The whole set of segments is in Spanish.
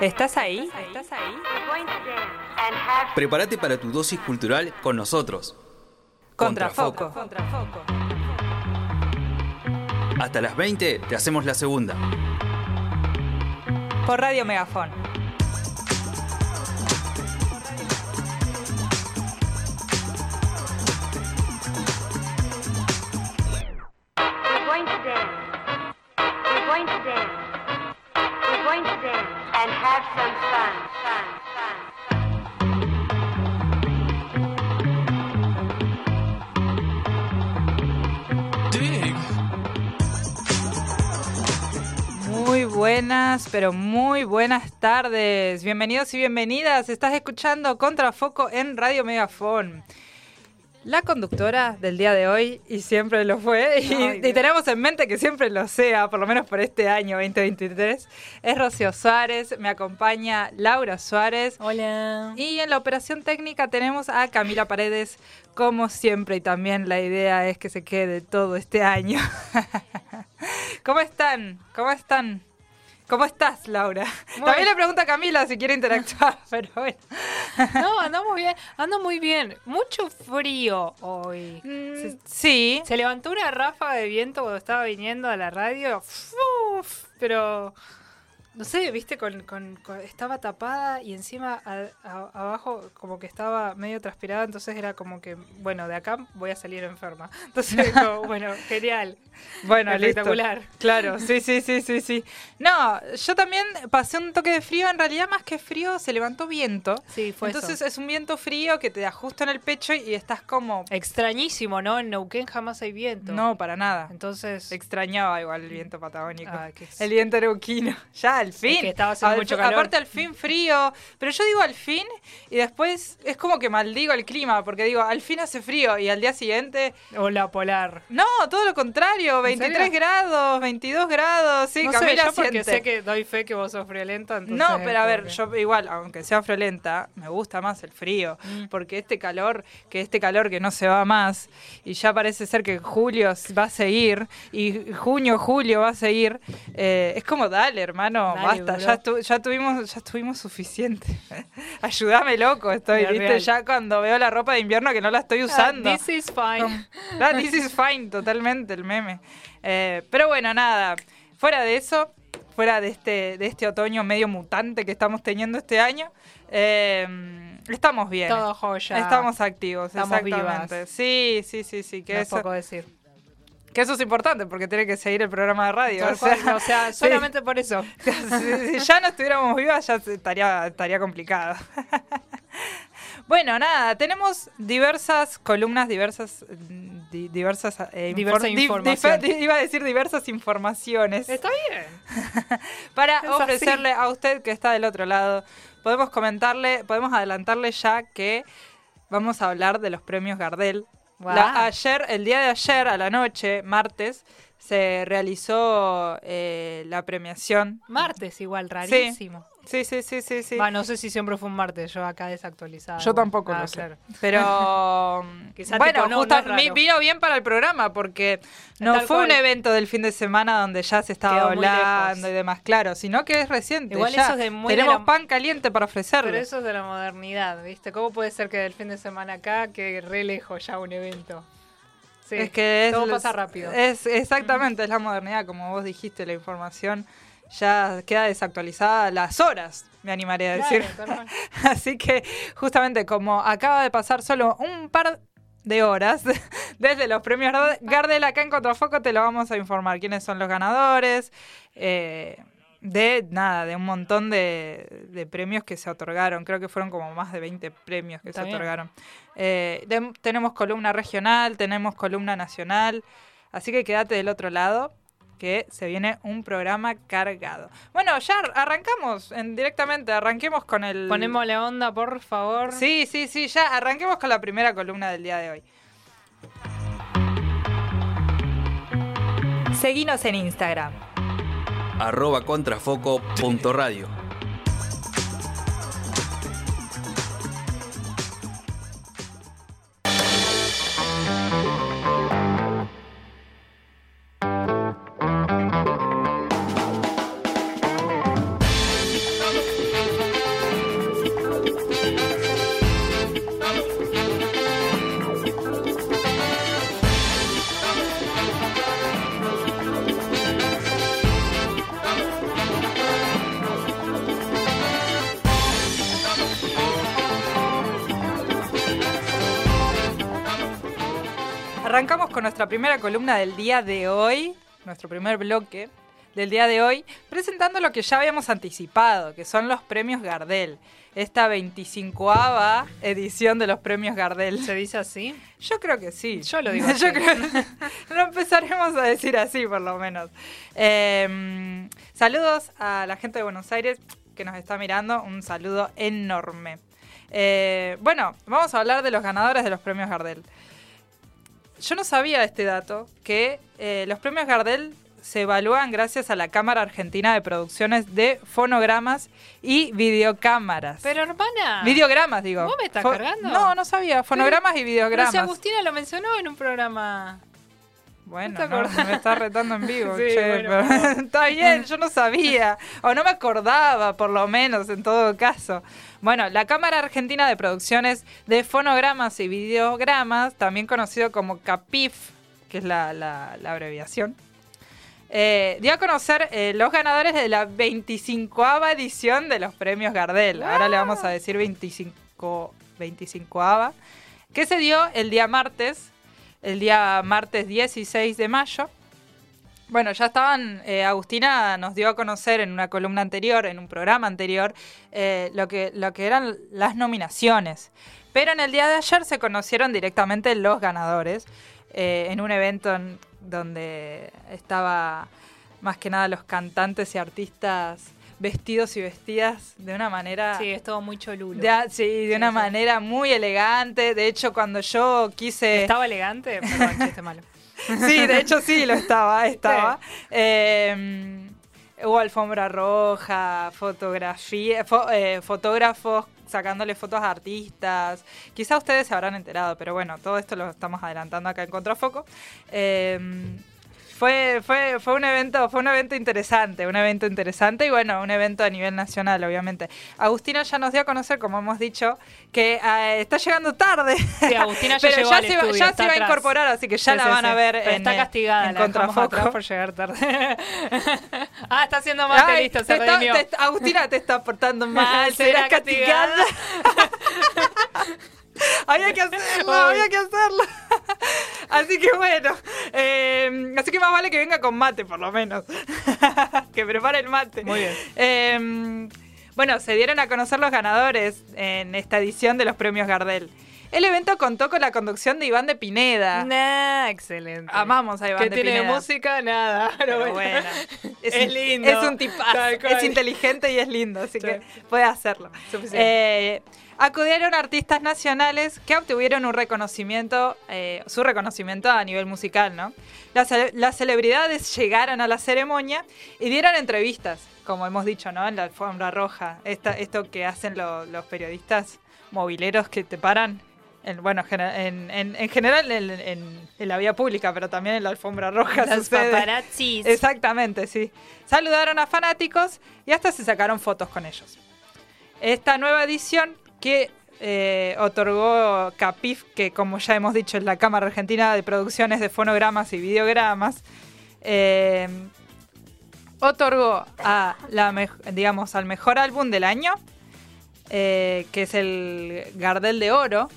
¿Estás ahí? ¿Estás ahí? Prepárate para tu dosis cultural con nosotros. Contrafoco. Hasta las 20 te hacemos la segunda. Por Radio Megafón. Buenas, pero muy buenas tardes. Bienvenidos y bienvenidas. Estás escuchando Contrafoco en Radio Megafón. La conductora del día de hoy, y siempre lo fue, y, Ay, y tenemos en mente que siempre lo sea, por lo menos por este año 2023, es Rocío Suárez, me acompaña Laura Suárez, Hola. y en la operación técnica tenemos a Camila Paredes, como siempre, y también la idea es que se quede todo este año. ¿Cómo están? ¿Cómo están? ¿Cómo estás, Laura? Muy También bien. le pregunto a Camila si quiere interactuar, pero bueno. No, andamos bien, ando muy bien. Mucho frío hoy. Mm, sí. Se levantó una ráfaga de viento cuando estaba viniendo a la radio. Uf, pero no sé, viste, con, con- con- estaba tapada y encima a- a- abajo como que estaba medio transpirada, entonces era como que, bueno, de acá voy a salir enferma. Entonces, como, bueno, genial. Bueno, listo. Espectacular. Claro, sí, sí, sí, sí, sí. No, yo también pasé un toque de frío. En realidad, más que frío, se levantó viento. Sí, fue Entonces eso. es un viento frío que te ajusta en el pecho y estás como... Extrañísimo, ¿no? En Neuquén jamás hay viento. No, para nada. Entonces, Extrañaba igual el viento patagónico. Ah, qué- El viento neuquino. Ya, al fin. que estaba haciendo Al- mucho calor. Aparte, al fin frío. Pero yo digo al fin y después es como que maldigo el clima porque digo, al fin hace frío y al día siguiente... Ola polar. No, todo lo contrario. 23 serio? grados, 22 grados. Sí, no sé, Camila yo porque siente. sé que doy fe que vos sos friolenta, entonces No, pero a ver, que- yo igual, aunque sea friolenta, me gusta más el frío, Mm. porque este calor, que este calor que no se va más, y ya parece ser que julio va a seguir, y junio, julio va a seguir, eh, es como, dale, hermano, Dale, basta, ya, tu- ya tuvimos ya tuvimos suficiente. Ayúdame, loco, estoy, viste, real. ya cuando veo la ropa de invierno que no la estoy usando. Ah, this is fine. Ah, this is fine, totalmente el meme. Eh, pero bueno, nada. Fuera de eso, fuera de este, de este otoño medio mutante que estamos teniendo este año, eh, estamos bien. Todo joya. Estamos activos, Estamos exactamente. vivas. Sí, sí, sí, sí. Que No es eso, poco decir. Que eso es importante porque tiene que seguir el programa de radio. O sea, cual, o sea, sí. solamente por eso. si, si ya no estuviéramos vivas, ya estaría, estaría complicado. bueno, nada, tenemos diversas columnas, diversas. di- diversas eh, Diversa infor- di- información. dife- di- iba a decir diversas informaciones Está bien. para es ofrecerle a usted que está del otro lado. Podemos comentarle, podemos adelantarle ya que vamos a hablar de los premios Gardel. La- ayer, el día de ayer a la noche, martes, se realizó eh, la premiación. Martes igual, rarísimo. Sí, sí, sí, sí, sí. Va, no sé si siempre fue un martes, yo acá desactualizada. Yo tampoco Ah, lo sé. claro. Pero Quizá bueno, no, vino bien para el programa porque no Tal fue un evento del fin de semana donde ya se estaba Quedó hablando y demás, claro, sino que es reciente. Igual ya. eso es de muy de Tenemos la- pan caliente para ofrecerle. Pero eso es de la modernidad, ¿viste? ¿Cómo puede ser que del fin de semana acá que re lejos ya un evento? Sí, es que es, todo pasa rápido. Es exactamente, es la modernidad, como vos dijiste, la información ya queda desactualizada a las horas, me animaría a decir. Así que justamente como acaba de pasar solo un par de horas desde los premios Gard- Gardel acá en Contrafoco te lo vamos a informar quiénes son los ganadores eh, de nada de un montón de, de premios que se otorgaron creo que fueron como más de 20 premios que Está se bien. otorgaron Eh, de- tenemos columna regional tenemos columna nacional así que quédate del otro lado que se viene un programa cargado. Bueno, ya ar- arrancamos en, directamente, arranquemos con el... Ponemos la onda, por favor. Sí, sí, sí, ya arranquemos con la primera columna del día de hoy. Seguinos en Instagram. Arroba contrafoco.radio. primera columna del día de hoy, nuestro primer bloque del día de hoy, presentando lo que ya habíamos anticipado, que son los premios Gardel. Esta 25ava edición de los premios Gardel. ¿Se dice así? Yo creo que sí. Yo lo digo Yo así. creo lo empezaremos a decir así, por lo menos. Eh, saludos a la gente de Buenos Aires que nos está mirando. Un saludo enorme. Eh, bueno, vamos a hablar de los ganadores de los premios Gardel. Yo no sabía este dato, que eh, los premios Gardel se evalúan gracias a la Cámara Argentina de Producciones de Fonogramas y Videocámaras. Pero hermana. Videogramas, digo. ¿Vos me estás Fo- cargando? No, no sabía. Fonogramas y Pero videogramas. si Agustina lo mencionó en un programa. Bueno, ¿No te no, me está retando en vivo. Sí, che, bueno, pero- está bien, yo no sabía. O no me acordaba, por lo menos, en todo caso. Bueno, la Cámara Argentina de Producciones de Fonogramas y Videogramas, también conocido como CAPIF, que es la, la- la abreviación, eh, dio a conocer eh, los ganadores de la 25ava edición de los premios Gardel. Ahora le vamos a decir 25, 25ava, que se dio el día martes, el día martes 16 de mayo. Bueno, ya estaban, eh, Agustina nos dio a conocer en una columna anterior, en un programa anterior, eh, lo, que, lo que eran las nominaciones. Pero en el día de ayer se conocieron directamente los ganadores eh, en un evento en- donde estaba más que nada los cantantes y artistas vestidos y vestidas de una manera... Sí, es todo muy cholulo. de sí, de Sí, una sí. manera muy elegante. De hecho, cuando yo quise... ¿Estaba elegante? Perdón, chiste malo. Sí, de hecho sí lo estaba, estaba. Eh, hubo alfombra roja, fotografía, fo- eh, fotógrafos sacándole fotos a artistas. Quizá ustedes se habrán enterado, pero bueno, todo esto lo estamos adelantando acá en Contrafoco. Eh, fue, fue, fue un evento, fue un evento interesante, un evento interesante y bueno, un evento a nivel nacional, obviamente. Agustina ya nos dio a conocer, como hemos dicho, que eh, está llegando tarde. Sí, Agustina ya Pero llegó ya al se, va- estudio, ya está se va a incorporar, así que ya Sí, la sí, van a ver Pero en, está castigada, en la contrafoco. por llegar tarde. ah, está haciendo mal, Ay, listo, se está- te Agustina te está portando mal, Será castigada. había que hacerlo, había que hacerlo. así que bueno, eh, así que más vale que venga con mate por lo menos. que prepare el mate. Muy bien. Eh, bueno, se dieron a conocer los ganadores en esta edición de los premios Gardel. El evento contó con la conducción de Iván de Pineda. Nah, excelente. Amamos a Iván ¿Qué de tiene Pineda. música? Nada. Pero bueno, Es un- lindo. Es un tipazo. Es inteligente y es lindo, así Sí. que puede hacerlo. Suficiente. Eh, acudieron artistas nacionales que obtuvieron un reconocimiento, eh, su reconocimiento a nivel musical, ¿no? Las, cele- las celebridades llegaron a la ceremonia y dieron entrevistas, como hemos dicho, ¿no? En la alfombra roja. Esta, esto que hacen lo- los periodistas mobileros que te paran. En, bueno, en, en- en general en, la vía pública, pero también en la alfombra roja. Los sucede. paparazzis. Exactamente, sí. Saludaron a fanáticos y hasta se sacaron fotos con ellos. Esta nueva edición que eh, otorgó CAPIF, que como ya hemos dicho es la Cámara Argentina de Producciones de Fonogramas y Videogramas, eh, otorgó a la digamos al mejor álbum del año, eh, que es el Gardel de Oro.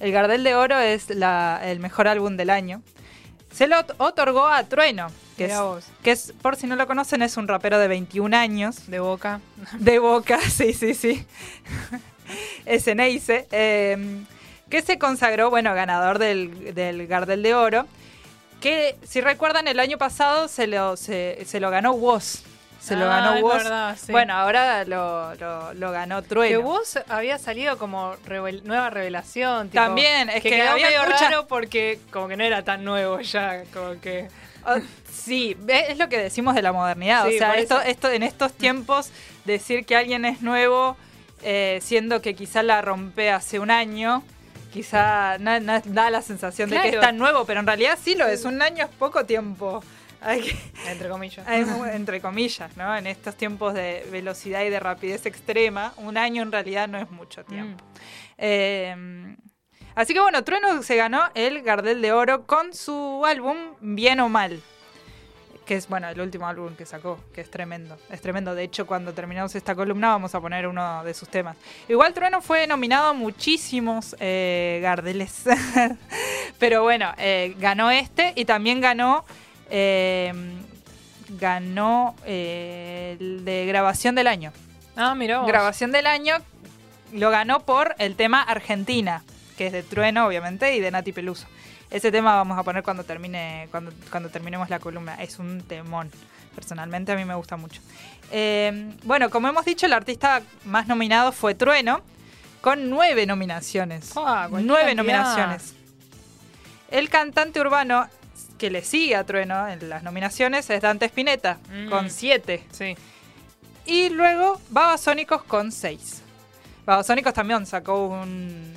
El Gardel de Oro es la- el mejor álbum del año. Se lo ot- otorgó a Trueno, que es, que es, por si no lo conocen, es un rapero de 21 años, De boca. de Boca, sí, sí, sí. Es Eneice, eh, que se consagró, bueno, ganador del, del Gardel de Oro, que si recuerdan el año pasado se lo, se, se lo ganó Woz. Se lo Ah, ganó es Woz. sí. Bueno, ahora lo, lo- lo ganó Que Trueno. vos había salido como revel- nueva revelación. tipo, También, es que quedó había medio mucha- raro porque como que no era tan nuevo ya, como que... Oh, sí, es lo que decimos de la modernidad. Sí, o sea, esto, esto, en estos tiempos, decir que alguien es nuevo, eh, siendo que quizá la rompe hace un año, quizá na- na- da la sensación de que es tan nuevo, pero en realidad sí lo es. Un año es poco tiempo. Hay que- Entre comillas. hay entre comillas, ¿no? En estos tiempos de velocidad y de rapidez extrema, un año en realidad no es mucho tiempo. Eh, así que bueno, Trueno se ganó el Gardel de Oro con su álbum Bien o Mal. Que es, bueno, el último álbum que sacó, que es tremendo. Es tremendo. De hecho, cuando terminamos esta columna vamos a poner uno de sus temas. Igual Trueno fue nominado a muchísimos eh, Gardeles. Pero bueno, eh, ganó este y también ganó. eh, ganó eh, el de grabación del año. Ah, vos. Grabación del año lo ganó por el tema Argentina, que es de Trueno, obviamente, y de Nati Peluso. Ese tema vamos a poner cuando termine, cuando, cuando terminemos la columna. Es un temón. Personalmente a mí me gusta mucho. Eh, bueno, como hemos dicho, el artista más nominado fue Trueno, con nueve nominaciones. Ah, nueve nominaciones. El cantante urbano que le sigue a Trueno en las nominaciones es Dante Spinetta, Mm. con siete. Sí. Y luego Babasónicos con 6. Babasónicos también sacó un,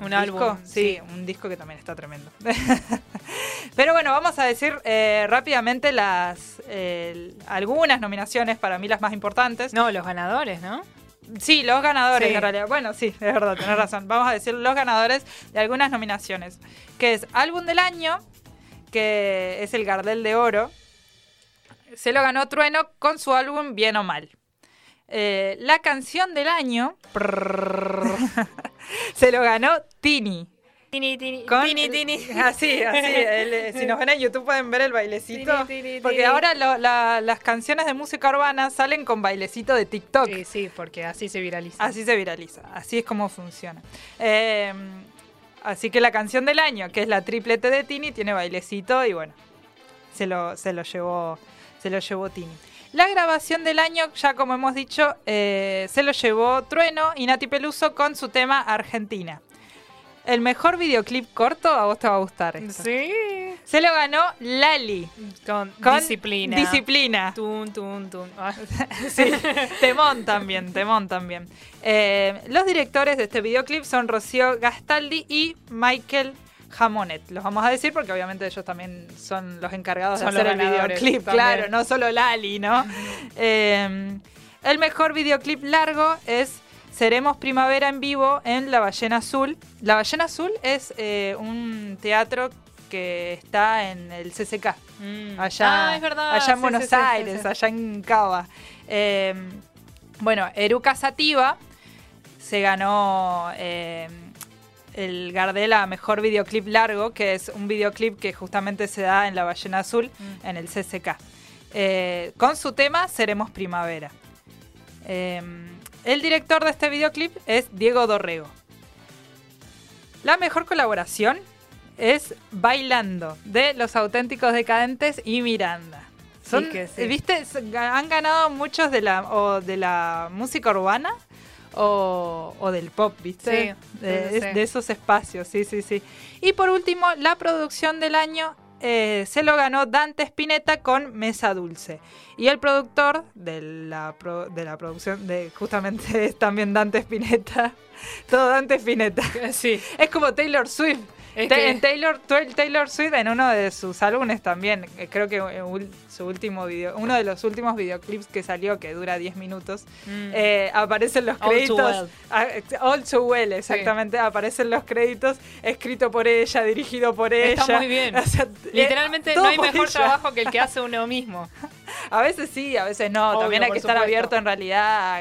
un, álbum, Sí, sí. un disco que también está tremendo. Pero bueno, vamos a decir eh, rápidamente las eh, algunas nominaciones, para mí las más importantes. No, los ganadores, ¿no? Sí, los ganadores Sí. en realidad. Bueno, sí, es verdad, tenés razón. Vamos a decir los ganadores de algunas nominaciones. Que es Álbum del Año, que es el Gardel de Oro. Se lo ganó Trueno con su álbum Bien o Mal. Eh, la canción del año se lo ganó Tini. Tini, tini, Con- tini, tini. Así, así. el- eh, si nos ven en YouTube pueden ver el bailecito. Tini, tini, Porque ahora lo- la- las canciones de música urbana salen con bailecito de TikTok. Sí, sí, porque así se viraliza. Así se viraliza, así es como funciona. Eh, así que la canción del año, que es la triplete de Tini, tiene bailecito y bueno, se lo, se lo llevó, se lo llevó Tini. La grabación del año, ya como hemos dicho, eh, se lo llevó Trueno y Nati Peluso con su tema Argentina. El mejor videoclip corto, a vos te va a gustar. esto. Sí. Se lo ganó Lali. Con, Con disciplina. Disciplina. Tun, tun, tun. Ah. Sí, temón también, temón también. Eh, los directores de este videoclip son Rocío Gastaldi y Michael Jamonet. Los vamos a decir porque obviamente ellos también son los encargados Son de hacer el videoclip, también. claro, no solo Lali, ¿no? Eh, el mejor videoclip largo es Seremos Primavera en vivo en La Ballena Azul. La Ballena Azul es eh, un teatro que está en el CCK Mm. allá, Ah, es verdad. allá en Sí, Buenos sí, Aires, sí. allá en Cava. Eh, bueno, Eruca Sativa se ganó eh, el Gardel a Mejor Videoclip Largo, que es un videoclip que justamente se da en La Ballena Azul, Mm. en el CCK. Eh, con su tema Seremos Primavera. Eh, el director de este videoclip es Diego Dorrego. La mejor colaboración es Bailando, de Los Auténticos Decadentes y Miranda. Son, que sí. ¿Viste? Son- Han ganado muchos de la, o de la música urbana o, o del pop, ¿viste? Sí, de, sí, esos espacios, sí, sí, sí. Y por último, la producción del año eh, se lo ganó Dante Spinetta con Mesa Dulce. Y el productor de la, pro- de la producción, de justamente es también Dante Spinetta. Todo Dante Spinetta. Sí. Es como Taylor Swift. Que- en Taylor, Taylor Swift en uno de sus álbumes también, eh, creo que eh, su último video, uno de los últimos videoclips que salió, que dura 10 minutos, Mm. eh, aparecen los créditos. Well. All Too Well, exactamente. Aparecen los créditos, escrito por ella, dirigido por ella. Está muy bien. O sea, eh, Literalmente no hay mejor ella. trabajo que el que hace uno mismo. A veces sí, a veces no. Obvio, También hay que estar supuesto. abierto en realidad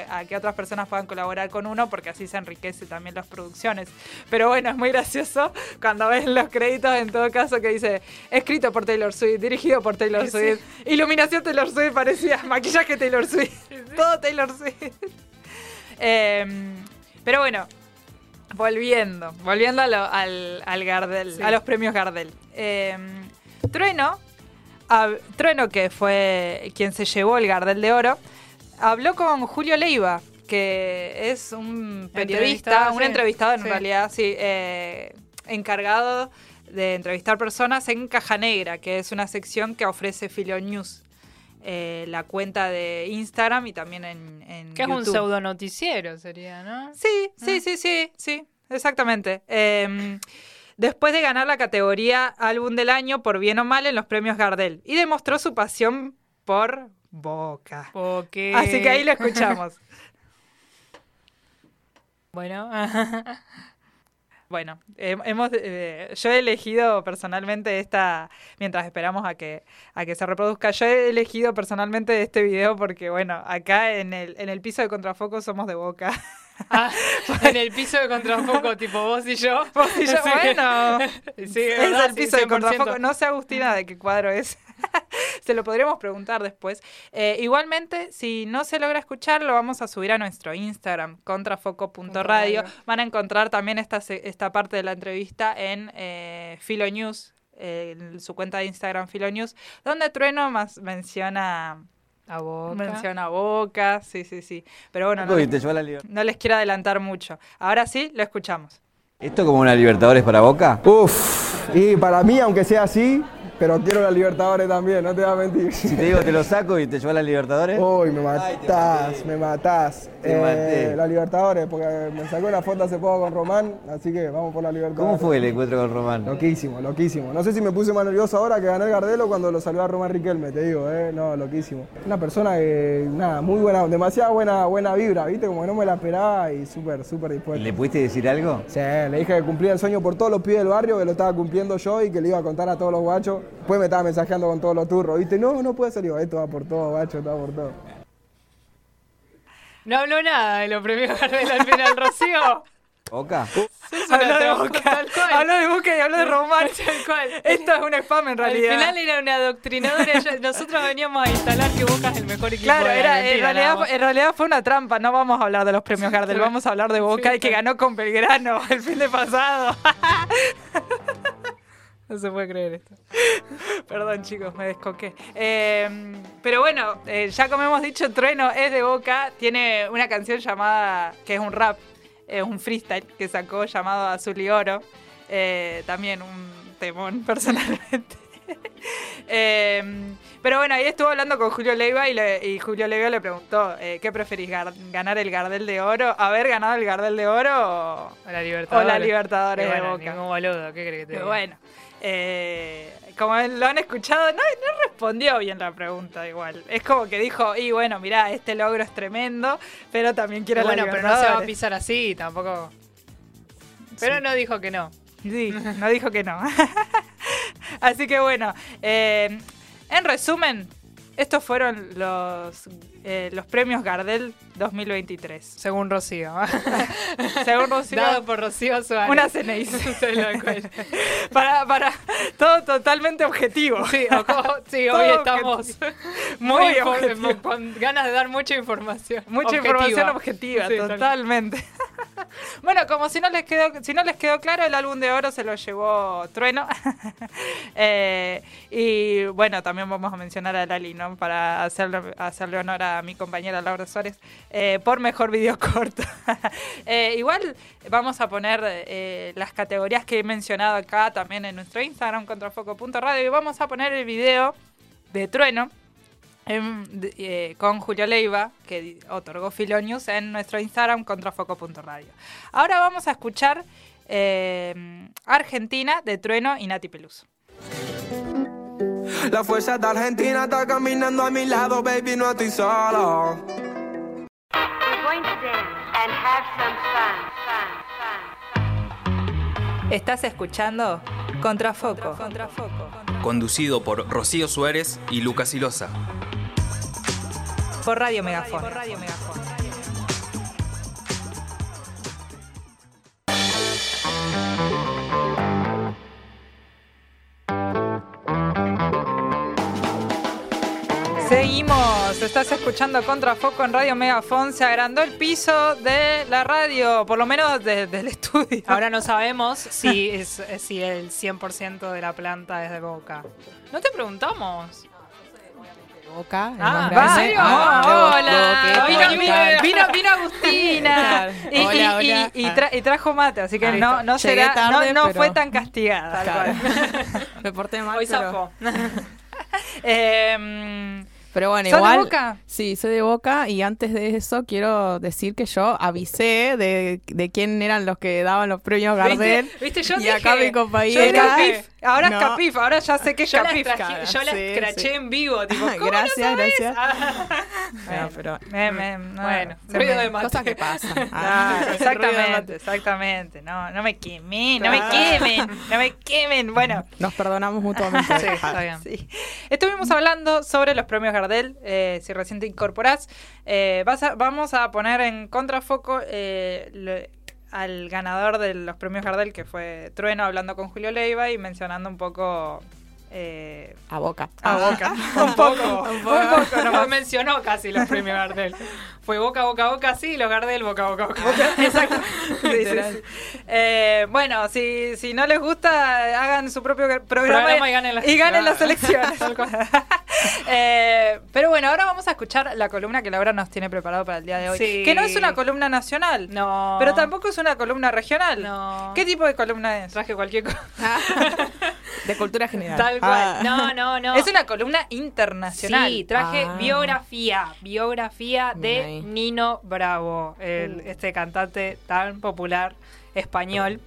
a, a que otras personas puedan colaborar con uno porque así se enriquece también las producciones. Pero bueno, es muy gracioso cuando ves los créditos en todo caso que dice escrito por Taylor Swift, dirigido por Taylor Sí. Swift, iluminación Taylor Swift, parecía maquillaje Taylor Swift, todo Taylor Swift. Em, pero bueno, volviendo, volviendo a lo- al, al Gardel, a los premios Gardel. Em, Trueno, hab- Trueno, que fue quien se llevó el Gardel de Oro, habló con Julio Leiva, que es un periodista, un sí. entrevistador en Sí. realidad, sí, eh, encargado de entrevistar personas en Caja Negra, que es una sección que ofrece Filo News. eh, la cuenta de Instagram y también en, en Que es un pseudo noticiero, sería, ¿no? Sí, sí, Ah. sí, sí, sí, exactamente. Eh, después de ganar la categoría Álbum del Año por bien o mal en los premios Gardel y demostró su pasión por Boca. Así que ahí lo escuchamos. Bueno, Bueno, hemos, eh, yo he elegido personalmente esta, mientras esperamos a que, a que se reproduzca, yo he elegido personalmente este video porque, bueno, acá en el, en el piso de Contrafoco somos de boca. Ah, en el piso de contrafoco, tipo vos y yo. Vos y yo, Sí. bueno, Sí, es el sí, piso de 100%. contrafoco. No sé, Agustina, de qué cuadro es. se lo podríamos preguntar después. Eh, igualmente, si no se logra escuchar, lo vamos a subir a nuestro Instagram, contrafoco.radio. Van a encontrar también esta, esta parte de la entrevista en eh, Filo News, eh, en su cuenta de Instagram Filo News, donde Trueno más menciona, A boca. menciona Boca. Sí, sí, sí. Pero bueno, no Uy, les, no les quiero adelantar mucho. Ahora sí, lo escuchamos. ¿Esto como una Libertadores para Boca? Uf, y para mí, aunque sea así, pero quiero la Libertadores también, no te voy a mentir. Si te digo te lo saco y te lleva la Libertadores. Uy, me matás, me matás. Te maté. la Libertadores, porque me sacó una foto hace poco con Román, así que vamos por la Libertadores. ¿Cómo fue el encuentro con Román? Loquísimo, loquísimo. No sé si me puse más nervioso ahora que gané el Gardelo cuando lo saludó a Román Riquelme, te digo, eh. No, loquísimo. Una persona que, nada, muy buena, demasiada buena, buena vibra, ¿viste? Como que no me la esperaba y súper, súper dispuesto. ¿Le pudiste decir algo? Sí, le dije que cumplía el sueño por todos los pibes del barrio, que lo estaba cumpliendo yo y que le iba a contar a todos los guachos. Después me estaba mensajeando con todos los turros, ¿viste? No, no puede. Digo, esto va por todo, guacho, esto va por todo. No habló nada de los premios Gardel al final, Rocío. ¿Boca? Habló de Boca, Tal cual. habló de Boca y habló de Román. Tal cual. Esto es un spam en realidad. Al final era una adoctrinadora. Nosotros veníamos a instalar que Boca es el mejor equipo Claro, de era, en, Argentina, realidad, más. en realidad fue una trampa. No vamos a hablar de los premios Gardel, vamos a hablar de Boca y que ganó con Belgrano el fin de pasado. No se puede creer esto. Perdón, chicos, me descoqué. Eh, pero bueno, eh, ya como hemos dicho, Trueno es de Boca. Tiene una canción llamada, que es un rap, es un freestyle que sacó llamado Azul y Oro. Eh, también un temón, personalmente. Eh, pero bueno, ahí estuvo hablando con Julio Leiva y, le- y Julio Leiva le preguntó, eh, ¿qué preferís, gar- ganar el Gardel de Oro? ¿Haber ganado el Gardel de Oro o, O la Libertadores. o la Libertadores de Boca? ningún boludo, ¿qué crees que te Pero diga? bueno, eh, como lo han escuchado, no, no respondió bien la pregunta igual. Es como que dijo, y bueno, mirá, este logro es tremendo, pero también quiero bueno, la pero no se va a Libertadores". pisar así tampoco. Pero no dijo que no. Sí, no dijo que no. Así que bueno, eh, en resumen, estos fueron los, eh, los premios Gardel 2023. Según Rocío. Según Rocío, Dado por Rocío Suárez. una CNI. Para, para todo totalmente objetivo. Sí, o sí, hoy estamos Muy muy con ganas de dar mucha información. Mucha objetiva. información objetiva, Sí, totalmente. bueno, como si no les quedó, si no les quedó claro, el álbum de oro se lo llevó Trueno. Eh, y bueno, también vamos a mencionar a Lali, ¿no? Para hacerle, hacerle honor a mi compañera Laura Suárez, eh, por mejor video corto. Eh, igual vamos a poner eh, las categorías que he mencionado acá también en nuestro Instagram, contrafoco.radio, y vamos a poner el video de Trueno en- de- eh, con Julio Leiva, que otorgó Filonius en nuestro Instagram, contrafoco.radio. Ahora vamos a escuchar Argentina de Trueno y Nati Peluso. La fuerza de Argentina está caminando a mi lado, baby, no estoy solo. We're going to dance and have some fun, fun, fun. ¿Estás escuchando? Contrafoco. Contrafoco. Conducido por Rocío Suárez y Lucas Ilosa. Por Radio Megafón. Por Radio Megafón. Estás escuchando Contrafoco en Radio Megafón. Se agrandó el piso de la radio, por lo menos de- del estudio. Ahora no sabemos si, es, si el 100% de la planta es de Boca. No te preguntamos. Boca. el Ah, más ¿en grande. serio? Ah, hola. Boca, Vino, vino, vino, vino Agustina y, Hola, y- hola. y tra- y trajo mate, así que Ahí no, no, Llegué será, tarde, no, no pero- fue tan castigada. Claro. Me porté mal, Hoy pero. Eh, pero bueno, ¿Sos de igual. Boca? Sí, soy de Boca y antes de eso quiero decir que yo avisé de, de quién eran los que daban los premios Gardel. ¿Viste? ¿Viste? Yo y dije, acá mi yo compañera dije, Ahora No. es Capif, ahora ya sé que es Yo Capif. traje- yo la Sí, escraché sí. en vivo, tipo, ¿cómo Gracias, no sabes? gracias. Ah, No, pero Me- me- no, bueno, se ruido me- de mate. cosas que pasan. Ah. Exactamente, exactamente. No, no me quemen, no me Ah. quemen, no me quemen. Bueno, Nos perdonamos mutuamente. Sí, está bien. sí. Estuvimos hablando sobre los premios Gardel. eh, si recién te incorporás, eh, vas a- vamos a poner en contrafoco eh, al ganador de los premios Gardel, que fue Trueno, hablando con Julio Leiva y mencionando un poco. eh, A boca. a Boca. un poco, un poco No nomás. mencionó casi los premios Gardel. Fue boca, boca, boca, sí, los Gardel, boca, boca, boca. Exacto. Sí, sí, sí. Eh, bueno, si, si no les gusta, hagan su propio programa, Programa y ganen las- y ganen las elecciones. Eh, pero bueno, ahora vamos a escuchar la columna que Laura nos tiene preparado para el día de hoy. Sí. Que no es una columna nacional, No. pero tampoco es una columna regional. No. ¿Qué tipo de columna es? Traje cualquier cosa. De cultura general. Tal cual. Ah. No, no, no. Es una columna internacional. Sí, traje Ah. biografía, biografía de Nino Bravo, el- este cantante tan popular español.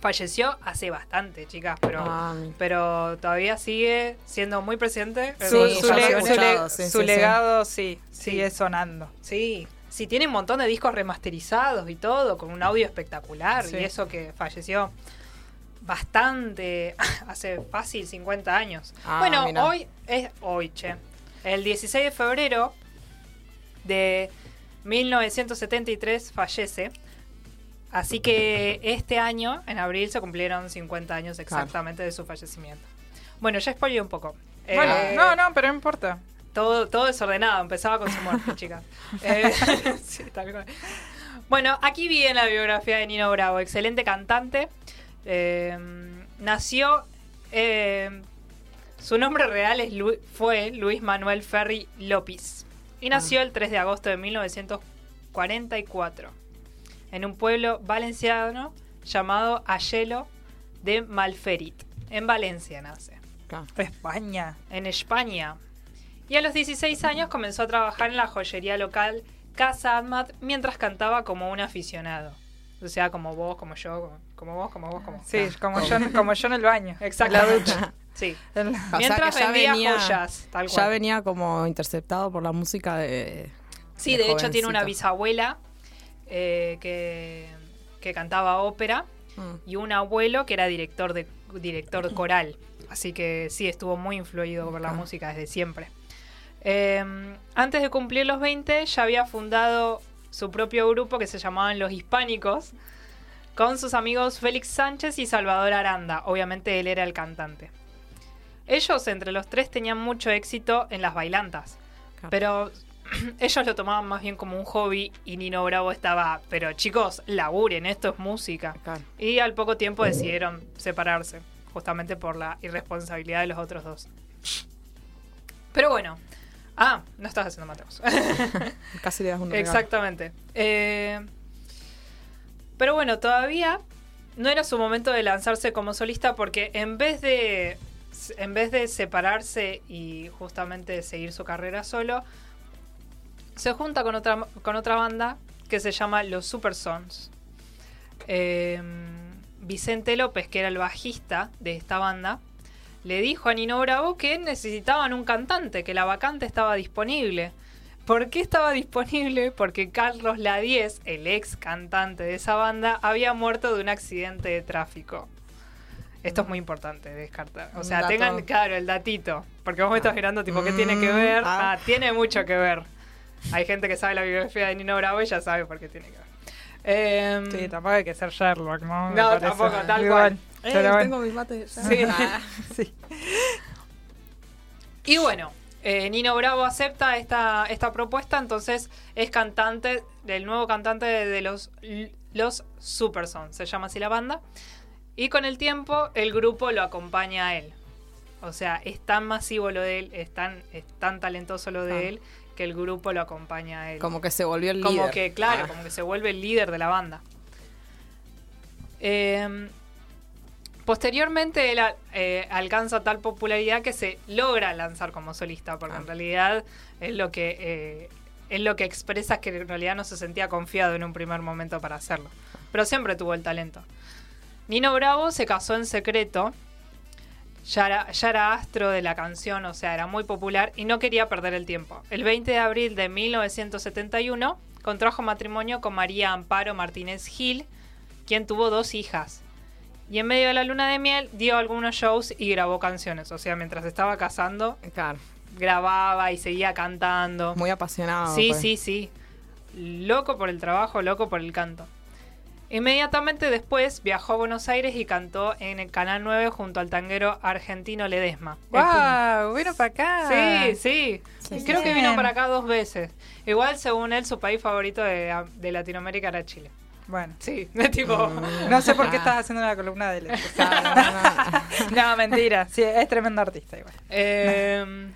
Falleció hace bastante, chicas, pero, Ah, pero todavía sigue siendo muy presente. Sí, su, le- su le- escuchado, sí, su sí, sí. legado sí, Sí. sigue sonando. Sí, sí, tiene un montón de discos remasterizados y todo, con un audio espectacular. Sí. Y eso que falleció bastante, hace fácil 50 años. Ah, bueno, mira. hoy es hoy, che. El 16 de febrero de 1973 fallece. Así que este año, en abril, se cumplieron 50 años exactamente de su fallecimiento. Bueno, ya spoilé un poco. Bueno, Eh, no, no, pero no importa. todo, todo desordenado, empezaba con su muerte, chicas. Eh, sí, tal cual. Bueno, aquí viene la biografía de Nino Bravo, excelente cantante. Eh, nació. eh, su nombre real es Lu- fue Luis Manuel Ferri López. Y nació el 3 de agosto de 1944 en un pueblo valenciano llamado Ayelo de Malferit. En Valencia nace Claro. España. en España. Y a los 16 años comenzó a trabajar en la joyería local Casa Ahmad mientras cantaba como un aficionado. O sea, como vos, como yo, como, como vos, como vos, como Sí, como yo, como yo en el baño. Exacto. La ducha. Sí. O sea, Mientras que ya vendía venía- joyas, tal Ya cual. venía como interceptado por la música de. Sí, de de hecho tiene una bisabuela eh, que, que cantaba ópera Mm. y un abuelo que era director de director coral. Así que sí, estuvo muy influido por la Ah. música desde siempre. Eh, antes de cumplir los 20, ya había fundado su propio grupo que se llamaban Los Hispánicos, con sus amigos Félix Sánchez y Salvador Aranda. Obviamente él era el cantante. Ellos, entre los tres, tenían mucho éxito en las bailantas. Claro. Pero ellos lo tomaban más bien como un hobby y Nino Bravo estaba, pero chicos, laburen, esto es música. Claro. Y al poco tiempo decidieron separarse, justamente por la irresponsabilidad de los otros dos. Pero bueno. Ah, no estás haciendo Mateos. Casi le das un regalo. Exactamente. Eh, pero bueno, todavía no era su momento de lanzarse como solista porque en vez de en vez de separarse y justamente seguir su carrera solo, se junta con otra con otra banda que se llama Los Super Sons. Eh, Vicente López, que era el bajista de esta banda, le dijo a Nino Bravo que necesitaban un cantante, que la vacante estaba disponible. ¿Por qué estaba disponible? Porque Carlos Ladies, el ex cantante de esa banda, había muerto de un accidente de tráfico. Esto es muy importante descartar. O sea, tengan claro el datito. Porque vos me estás mirando, tipo, ¿qué tiene que Mm, ver? ah. Ah, tiene mucho que ver. Hay gente que sabe la biografía de Nino Bravo y ya sabe por qué tiene que ver. Em, Sí, tampoco hay que ser Sherlock, ¿no? No, tampoco, tal Igual. cual. Eh, Pero bueno. tengo mis mates. ya. Sí. Ah. Sí. Y bueno, eh, Nino Bravo acepta esta, esta propuesta, entonces es cantante, del nuevo cantante de, de los, los Supersons, se llama así la banda. Y con el tiempo el grupo lo acompaña a él. O sea, es tan masivo lo de él, es tan, es tan talentoso lo de Ah. él, que el grupo lo acompaña a él. Como que se volvió el Como líder. que, claro, Ah. como que se vuelve el líder de la banda. Eh, posteriormente él eh, alcanza tal popularidad que se logra lanzar como solista, porque Ah. en realidad es lo que eh, es lo que expresa que en realidad no se sentía confiado en un primer momento para hacerlo. Pero siempre tuvo el talento. Nino Bravo se casó en secreto ya era, ya era astro de la canción, o sea, era muy popular y no quería perder el tiempo. El 20 de abril de 1971 contrajo matrimonio con María Amparo Martínez Gil, quien tuvo dos hijas. Y en medio de la luna de miel dio algunos shows y grabó canciones. O sea, mientras estaba casando, Claro, grababa y seguía cantando. muy apasionado. Sí, pues. sí, sí. Loco por el trabajo, loco por el canto. Inmediatamente después viajó a Buenos Aires y cantó en el Canal 9 junto al tanguero argentino Ledesma. ¡Wow! Vino para acá. Sí, sí. Sí, Creo que vino para acá dos veces. Igual, según él, su país favorito de, de Latinoamérica era Chile. Bueno. Sí, de tipo... No sé por qué estás haciendo la columna de él. Claro, no, no. No, mentira. Sí, es tremendo artista igual. Eh,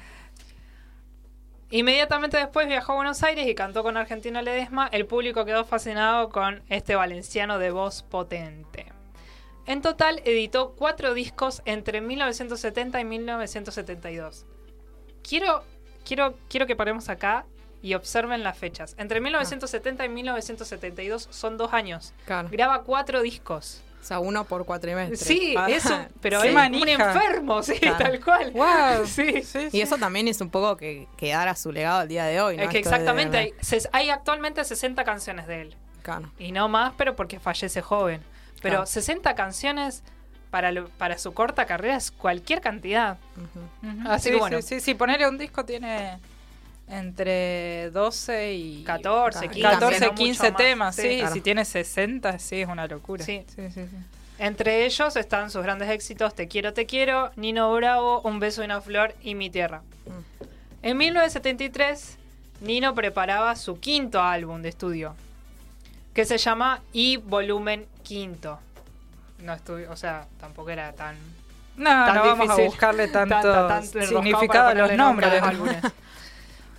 inmediatamente después viajó a Buenos Aires y cantó con Argentino Ledesma. El público quedó fascinado con este valenciano de voz potente. En total editó cuatro discos entre 1970 y 1972. Quiero, quiero, quiero que paremos acá y observen las fechas. Entre 1970 y 1972 son dos años. Claro. Graba cuatro discos. O sea, uno por cuatrimestre. Sí, Ah, eso, pero Sí, es un enfermo, sí, Claro. tal cual. ¡Wow! Sí. Y eso también es un poco que quedara su legado al día de hoy, ¿no? Es que Esto exactamente, de- hay, actualmente 60 canciones de él. Claro. Y no más, pero porque fallece joven. Pero Claro. 60 canciones para, lo- para su corta carrera es cualquier cantidad. Así sí, que bueno. Sí, sí, sí, ponerle un disco tiene entre 12 y 14, 15, 14, no 15 mucho más. temas, Sí, sí. claro. Si tiene 60, sí, es una locura. Sí. sí, sí. Entre ellos están sus grandes éxitos Te quiero, te quiero, Nino Bravo, Un beso y una flor y Mi tierra. Mm. En 1973, Nino preparaba su quinto álbum de estudio, que se llama Y Volumen Quinto. No estuvi- o sea, tampoco era tan No, Tan no vamos a difícil. buscarle tanto Tanto- tanto enroscado significado a los nombres. a los álbumes.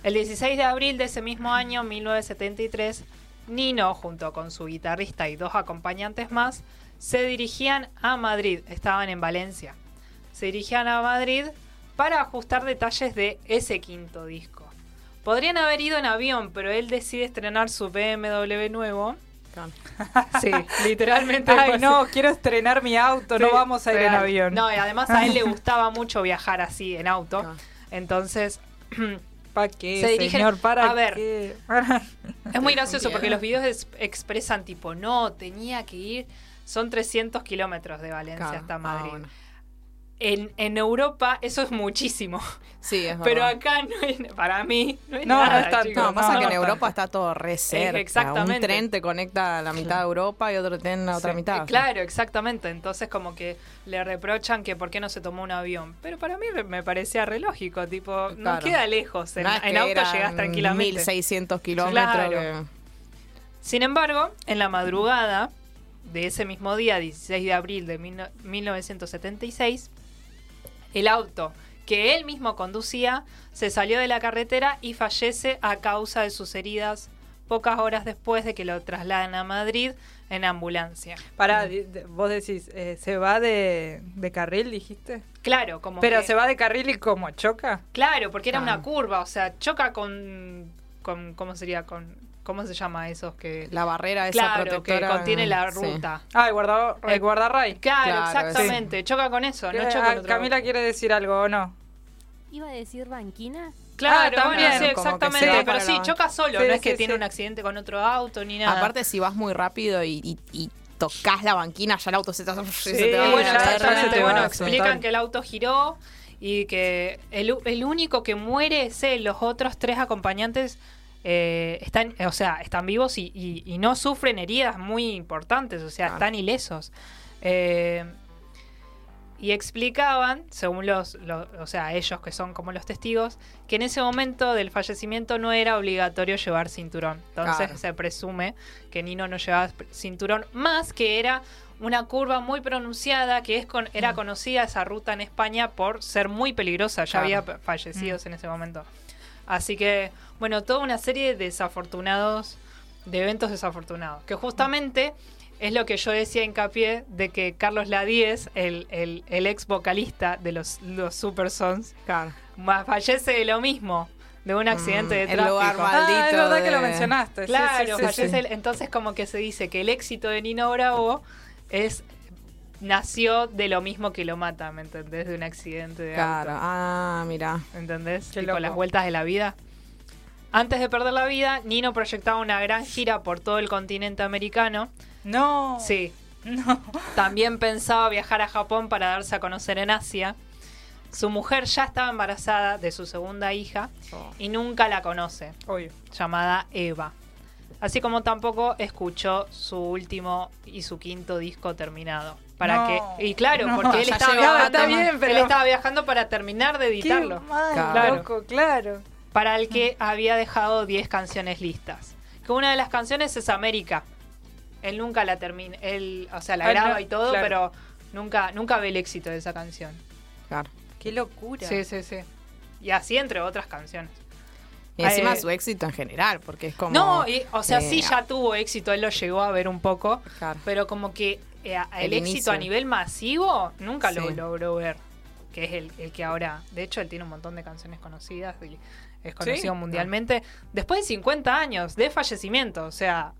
El 16 de abril de ese mismo año, 1973, Nino, junto con su guitarrista y dos acompañantes más, se dirigían a Madrid. Estaban en Valencia. Se dirigían a Madrid para ajustar detalles de ese quinto disco. Podrían haber ido en avión, pero él decide estrenar su BMW nuevo. Sí, literalmente. Ay, no, quiero estrenar mi auto, no vamos a ir en avión. No, y además a él le gustaba mucho viajar así en auto. Entonces, ¿Para qué, Se dirigen- señor? ¿Para a ver. qué? es muy gracioso porque los videos es- expresan tipo, no, tenía que ir, son 300 kilómetros de Valencia Claro. hasta Ah, Madrid. bueno. En, en Europa eso es muchísimo, Sí, es pero verdad. acá no es, para mí no es No, nada, chicos. No, pasa no, que en Europa está todo re cerca. exactamente. Un tren te conecta a la mitad de Europa y otro tren a la otra Sí, mitad. Claro, exactamente. Entonces como que le reprochan que por qué no se tomó un avión. Pero para mí me- parecía re lógico, tipo, no queda lejos. En, auto eran llegás tranquilamente. 1600 kilómetros. Claro. que- Sin embargo, en la madrugada de ese mismo día, 16 de abril de mil no- 1976, el auto que él mismo conducía se salió de la carretera y fallece a causa de sus heridas pocas horas después de que lo trasladan a Madrid en ambulancia. Para, vos decís, eh, ¿se va de, de carril, dijiste? Claro, como Pero que- se va de carril y como choca. Claro, porque era una curva, o sea, choca con, con ¿cómo sería? Con ¿cómo se llama esos que La barrera esa Claro, que protectora. contiene la sí. ruta. Ah, el, guarda, el Eh, guardarray. Claro, Claro, exactamente, choca con eso, no Eh, choca ah, con otro Camila quiere decir algo o no. Iba a decir banquina. Claro, Ah, bueno, también. sí, exactamente, pero sí, choca solo, Sí, no es que sí, tiene un accidente con otro auto ni nada. Aparte, si vas muy rápido y, y, y tocas la banquina, ya el auto se te, se te va bueno, exactamente, bueno, va, explican que el auto giró y que el, u- el único que muere es él, los otros tres acompañantes eh, están, o sea, están vivos y, y- y no sufren heridas muy importantes, o sea, Claro. están ilesos. Eh, y explicaban, según los, los- o sea, ellos que son como los testigos, que en ese momento del fallecimiento no era obligatorio llevar cinturón. Entonces Claro. se presume que Nino no llevaba cinturón, más que era una curva muy pronunciada, que es con, era conocida esa ruta en España por ser muy peligrosa, ya Claro. había fallecidos en ese momento. Así que, bueno, toda una serie de desafortunados, de eventos desafortunados, que justamente es lo que yo decía hincapié de que Carlos Ladíez, el, el, el ex vocalista de los, los Super Sons, Claro. fallece de lo mismo, de un accidente de Mm, el tráfico. lugar mal- Ah, es Maldito verdad que lo mencionaste. Claro, sí, sí, fallece sí. el- entonces como que se dice que el éxito de Nino Bravo es nació de lo mismo que lo mata, ¿me entendés? De un accidente de Claro, auto. ah, mira. ¿Entendés? Qué loco. las vueltas de la vida. Antes de perder la vida, Nino proyectaba una gran gira por todo el continente americano. No. Sí. No. También pensaba viajar a Japón para darse a conocer en Asia. Su mujer ya estaba embarazada de su segunda hija y nunca la conoce, Obvio. llamada Eva. Así como tampoco escuchó su último y su quinto disco terminado. Para No. que y claro, No, porque él estaba, llegaba viajando, está bien, pero- él estaba viajando para terminar de Qué editarlo. mal, Claro. loco, claro. para el que había dejado 10 canciones listas. Que una de las canciones es América. Él nunca la termina, él, o sea, la Ah, graba no, y todo, claro. pero nunca nunca ve el éxito de esa canción. Claro. Qué locura. Sí, sí, sí. Y así entre otras canciones. Y encima Eh, su éxito en general, porque es como. no, y- o sea, eh, sí ya tuvo éxito, él lo llegó a ver un poco, Claro. pero como que eh, el, El éxito inicio. a nivel masivo nunca lo logró ver. Que es el, el que ahora, de hecho, él tiene un montón de canciones conocidas y es conocido Sí. mundialmente. Después de 50 años de fallecimiento, o sea,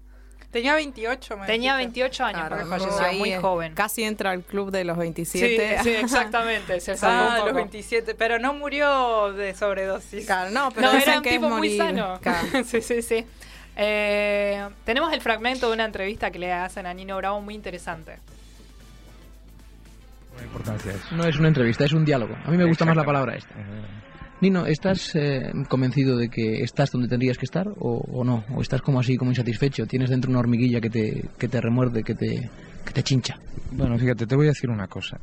Tenía 28, me tenía dijiste. 28 años Claro, cuando falleció, ahí, muy eh, joven. Casi entra al club de los Sí, 27. sí, exactamente, se salvó Ah, los poco. 27. Pero no murió de sobredosis. Claro, no, pero No, era un que es tipo muy sano. Claro. sí, sí, sí. Eh, tenemos el fragmento de una entrevista que le hacen a Nino Bravo muy interesante. Una importancia es. No es una entrevista, es un diálogo. A mí me gusta más la palabra esta. Nino, ¿estás eh, convencido de que estás donde tendrías que estar o, o no? ¿O estás como así, como insatisfecho? ¿Tienes dentro una hormiguilla que te, que te remuerde, que te, que te chincha? Bueno, fíjate, te voy a decir una cosa.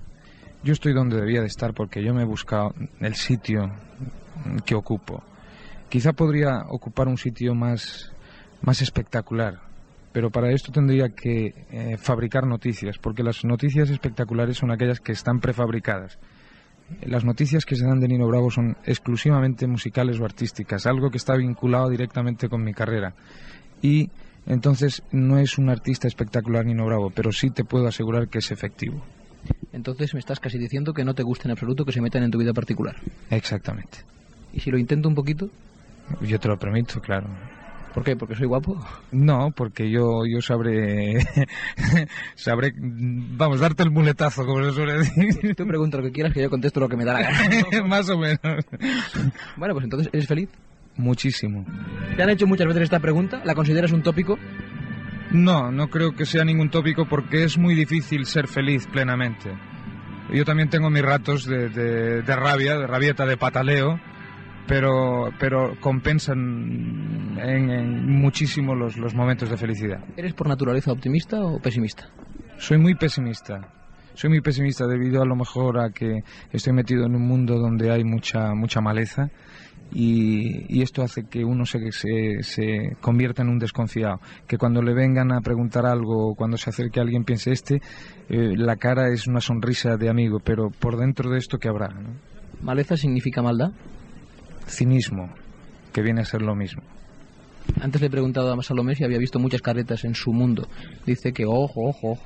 Yo estoy donde debía de estar porque yo me he buscado el sitio que ocupo. Quizá podría ocupar un sitio más, más espectacular, pero para esto tendría que eh, fabricar noticias, porque las noticias espectaculares son aquellas que están prefabricadas. Las noticias que se dan de Nino Bravo son exclusivamente musicales o artísticas, algo que está vinculado directamente con mi carrera. Y entonces no es un artista espectacular Nino Bravo, pero sí te puedo asegurar que es efectivo. Entonces me estás casi diciendo que no te gusta en absoluto que se metan en tu vida particular. Exactamente. ¿Y si lo intento un poquito? Yo te lo permito, claro. ¿Por qué? ¿Porque soy guapo? No, porque yo, yo sabré, sabré, vamos, darte el muletazo, como se suele decir. Tú pregunta lo que quieras que yo contesto lo que me da la gana. Más o menos. Bueno, pues entonces, ¿eres feliz? Muchísimo. ¿Te han hecho muchas veces esta pregunta? ¿La consideras un tópico? No, no creo que sea ningún tópico porque es muy difícil ser feliz plenamente. Yo también tengo mis ratos de, de- de rabia, de rabieta, de pataleo, pero, pero compensan en, en muchísimo los, los momentos de felicidad. ¿Eres por naturaleza optimista o pesimista? Soy muy pesimista. Soy muy pesimista debido a lo mejor a que estoy metido en un mundo donde hay mucha mucha maleza y, y esto hace que uno se, se, se convierta en un desconfiado. Que cuando le vengan a preguntar algo o cuando se acerque a alguien piense este, eh, la cara es una sonrisa de amigo, pero por dentro de esto que habrá. ¿no? ¿Maleza significa maldad? Cinismo, que viene a ser lo mismo. Antes le he preguntado a Salomé si había visto muchas carretas en su mundo. Dice que ojo, ojo, ojo.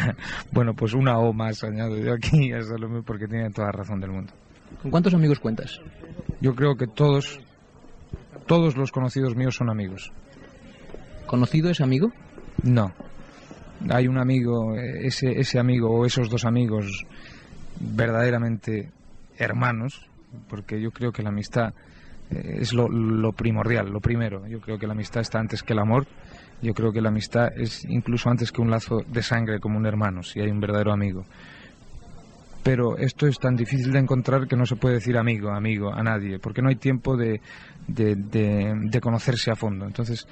bueno, pues una O más añado yo aquí a Salomé porque tiene toda la razón del mundo. ¿Con cuántos amigos cuentas? Yo creo que todos, todos los conocidos míos son amigos. ¿Conocido es amigo? No. Hay un amigo, ese, ese amigo o esos dos amigos verdaderamente hermanos, porque yo creo que la amistad eh, es lo, lo primordial, lo primero. Yo creo que la amistad está antes que el amor. Yo creo que la amistad es incluso antes que un lazo de sangre como un hermano, si hay un verdadero amigo. Pero esto es tan difícil de encontrar que no se puede decir amigo, amigo, a nadie, porque no hay tiempo de, de, de- de conocerse a fondo. Entonces,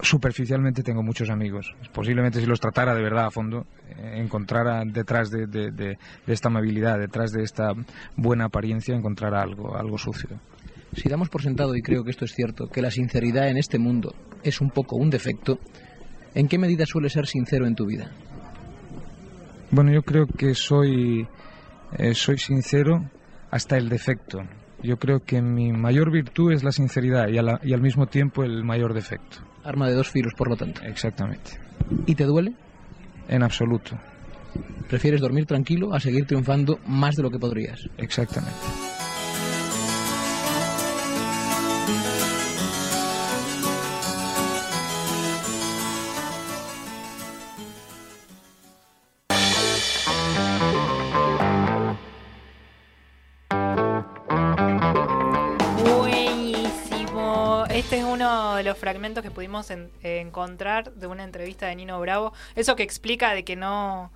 superficialmente tengo muchos amigos. Posiblemente si los tratara de verdad a fondo, eh, encontrara detrás de, de- de- de esta amabilidad, detrás de esta buena apariencia, encontrara algo, algo sucio. Si damos por sentado, y creo que esto es cierto, que la sinceridad en este mundo es un poco un defecto, ¿en qué medida suele ser sincero en tu vida? Bueno, yo creo que soy, eh, soy sincero hasta el defecto. Yo creo que mi mayor virtud es la sinceridad y, a la- y al mismo tiempo el mayor defecto. Arma de dos filos, por lo tanto. Exactamente. ¿Y te duele? En absoluto. ¿Prefieres dormir tranquilo a seguir triunfando más de lo que podrías? Exactamente. Fragmentos que pudimos en- eh, encontrar de una entrevista de Nino Bravo. Eso que explica de que no,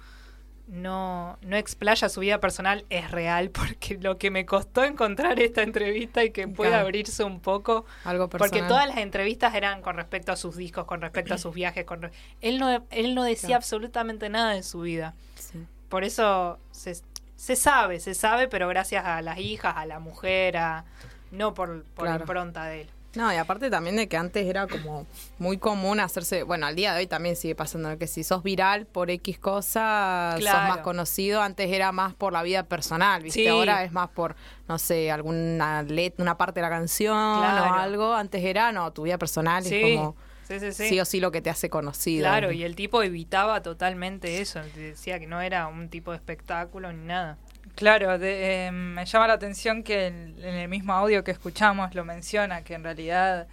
no, no explaya su vida personal es real, porque lo que me costó encontrar esta entrevista y que pueda Claro. abrirse un poco. Algo Porque personal. todas las entrevistas eran con respecto a sus discos, con respecto a sus viajes. Con él, no, él no decía Claro. absolutamente nada de su vida. Sí. Por eso se, se sabe, se sabe, pero gracias a las hijas, a la mujer, a, no por, por Claro. impronta de él. No, y aparte también de que antes era como muy común hacerse, bueno, al día de hoy también sigue pasando que si sos viral por X cosa, sos más conocido, antes era más por la vida personal, ¿viste? Sí. Ahora es más por, no sé, alguna una parte de la canción Claro. o algo, antes era, no, tu vida personal Sí, es como sí, sí, sí. sí o sí lo que te hace conocido. Claro, y el tipo evitaba totalmente eso. Decía que no era un tipo de espectáculo ni nada. Claro, de- eh, me llama la atención que en, en el mismo audio que escuchamos lo menciona, que en realidad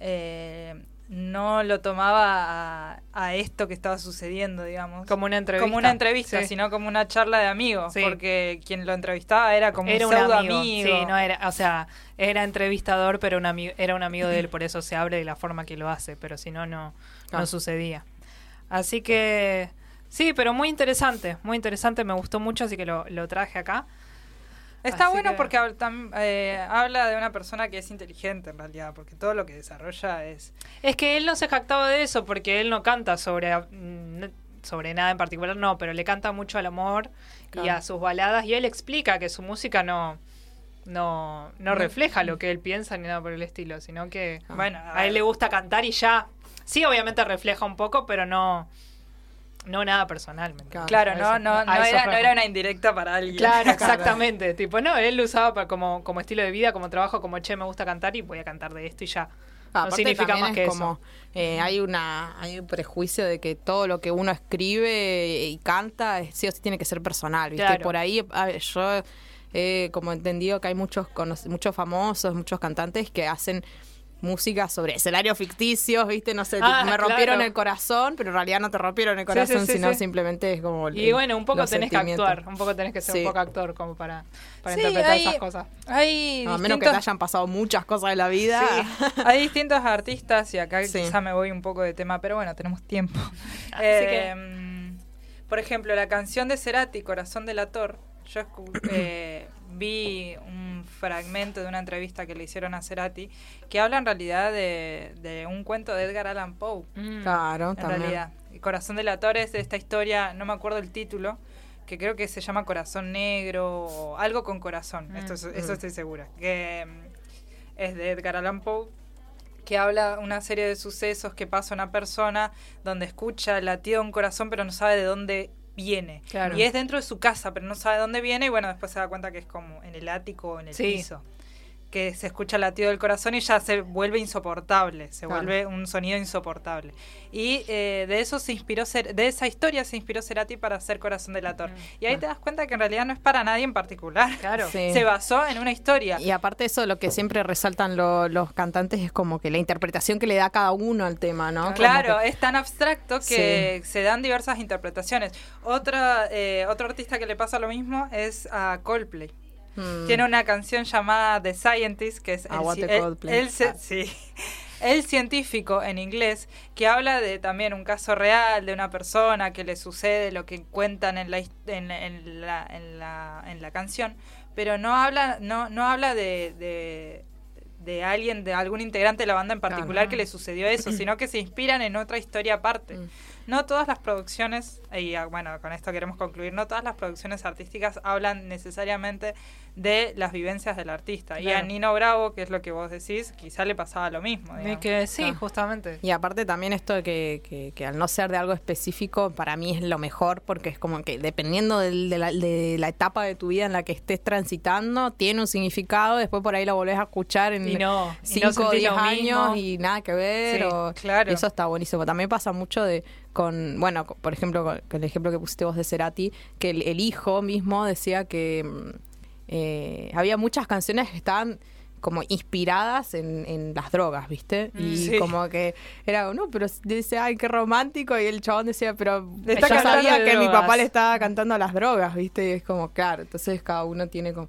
eh, no lo tomaba a, a esto que estaba sucediendo, digamos. Como una entrevista. Como una entrevista, Sí. sino como una charla de amigos, Sí. porque quien lo entrevistaba era como era un pseudo amigo. amigo. Sí, no era, o sea, era entrevistador, pero un era un amigo de él, por eso se abre de la forma que lo hace, pero si no, no, no sucedía. Así que, sí, pero muy interesante, muy interesante, me gustó mucho, así que lo, lo traje acá. Está Así bueno que- porque eh, habla de una persona que es inteligente en realidad, porque todo lo que desarrolla es... Es que él no se jactaba de eso, porque él no canta sobre, mm, sobre nada en particular, no, pero le canta mucho al amor y a sus baladas, y él explica que su música no... No, no refleja lo que él piensa ni nada por el estilo, sino que Bueno, a a él le gusta cantar y ya. Sí, obviamente refleja un poco, pero no, no nada personal. Claro, no, no, no, era, no era una indirecta para alguien. Claro, exactamente. tipo, no, él lo usaba para- como, como estilo de vida, como trabajo, como che, me gusta cantar y voy a cantar de esto y ya. Ah, no significa más es que como, eso. eh, hay una hay un prejuicio de que todo lo que uno escribe y canta sí o sí tiene que ser personal, ¿viste? Claro. Por ahí yo he como entendido que hay muchos muchos famosos, muchos cantantes que hacen música sobre escenarios ficticios, ¿viste? No sé, Ah, me rompieron claro. el corazón, pero en realidad no te rompieron el sí, corazón, sí, sino sí. simplemente es como Y el- bueno, un poco tenés que actuar, un poco tenés que ser un poco actor como para, para interpretar hay- esas cosas. Hay A menos que te hayan pasado muchas cosas de la vida. Sí, hay distintos artistas y acá quizá me voy un poco de tema, pero bueno, tenemos tiempo. Así Eh, mm, Por ejemplo, la canción de Cerati, Corazón Delator, yo escu- eh, vi un fragmento de una entrevista que le hicieron a Cerati que habla en realidad de, de un cuento de Edgar Allan Poe. Mm. Claro, En también. realidad, Corazón Delator es de esta historia, no me acuerdo el título, que creo que se llama Corazón Negro o algo con corazón, Mm. Esto es- eso Mm. estoy segura, que mm, es de Edgar Allan Poe, que habla una serie de sucesos que pasa a una persona donde escucha el latido de un corazón pero no sabe de dónde viene. Claro. Y es dentro de su casa, pero no sabe de dónde viene y bueno, después se da cuenta que es como en el ático o en el Sí. piso. Que se escucha el latido del corazón y ya se vuelve insoportable, se Claro. vuelve un sonido insoportable. Y eh, de eso se inspiró, de esa historia se inspiró Cerati para hacer Corazón Delator. Y ahí te das cuenta que en realidad no es para nadie en particular. Claro. Sí. Se basó en una historia. Y aparte de eso, lo que siempre resaltan lo- los cantantes es como que la interpretación que le da cada uno al tema, ¿no? Claro, que- es tan abstracto que se dan diversas interpretaciones. Otra, eh, otro artista que le pasa lo mismo es a Coldplay. Mm. Tiene una canción llamada The Scientist, que es el, Aguante el- Coldplay. el ci- Ah. sí, el científico en inglés, que habla de también un caso real de una persona que le sucede lo que cuentan en la, en, en la, en la, en la canción, pero no habla, no, no habla de, de, de alguien, de algún integrante de la banda en particular Claro. que le sucedió eso, sino que se inspiran en otra historia aparte. Mm. No todas las producciones, y ah, bueno, con esto queremos concluir, no todas las producciones artísticas hablan necesariamente de las vivencias del artista. Y a. Nino Bravo, que es lo que vos decís, quizá le pasaba lo mismo. Y que sí, justamente. Y aparte también esto de que, que, que al no ser de algo específico, para mí es lo mejor, porque es como que dependiendo del- de, la, de la etapa de tu vida en la que estés transitando, tiene un significado, después por ahí lo volvés a escuchar en Y no, y no 5 o sentís 10 lo mismo. años y nada que ver. Sí, o- claro. y eso está buenísimo. También pasa mucho de con, bueno, por ejemplo, con, con el ejemplo que pusiste vos de Cerati, que el, el hijo mismo decía que mm, eh, había muchas canciones que estaban como inspiradas en, en las drogas, ¿viste? Mm, Y sí. como que era, no, pero dice, ay, qué romántico, y el chabón decía, pero yo sabía que mi papá le estaba cantando a las drogas, ¿viste? Y es como, claro, entonces cada uno tiene como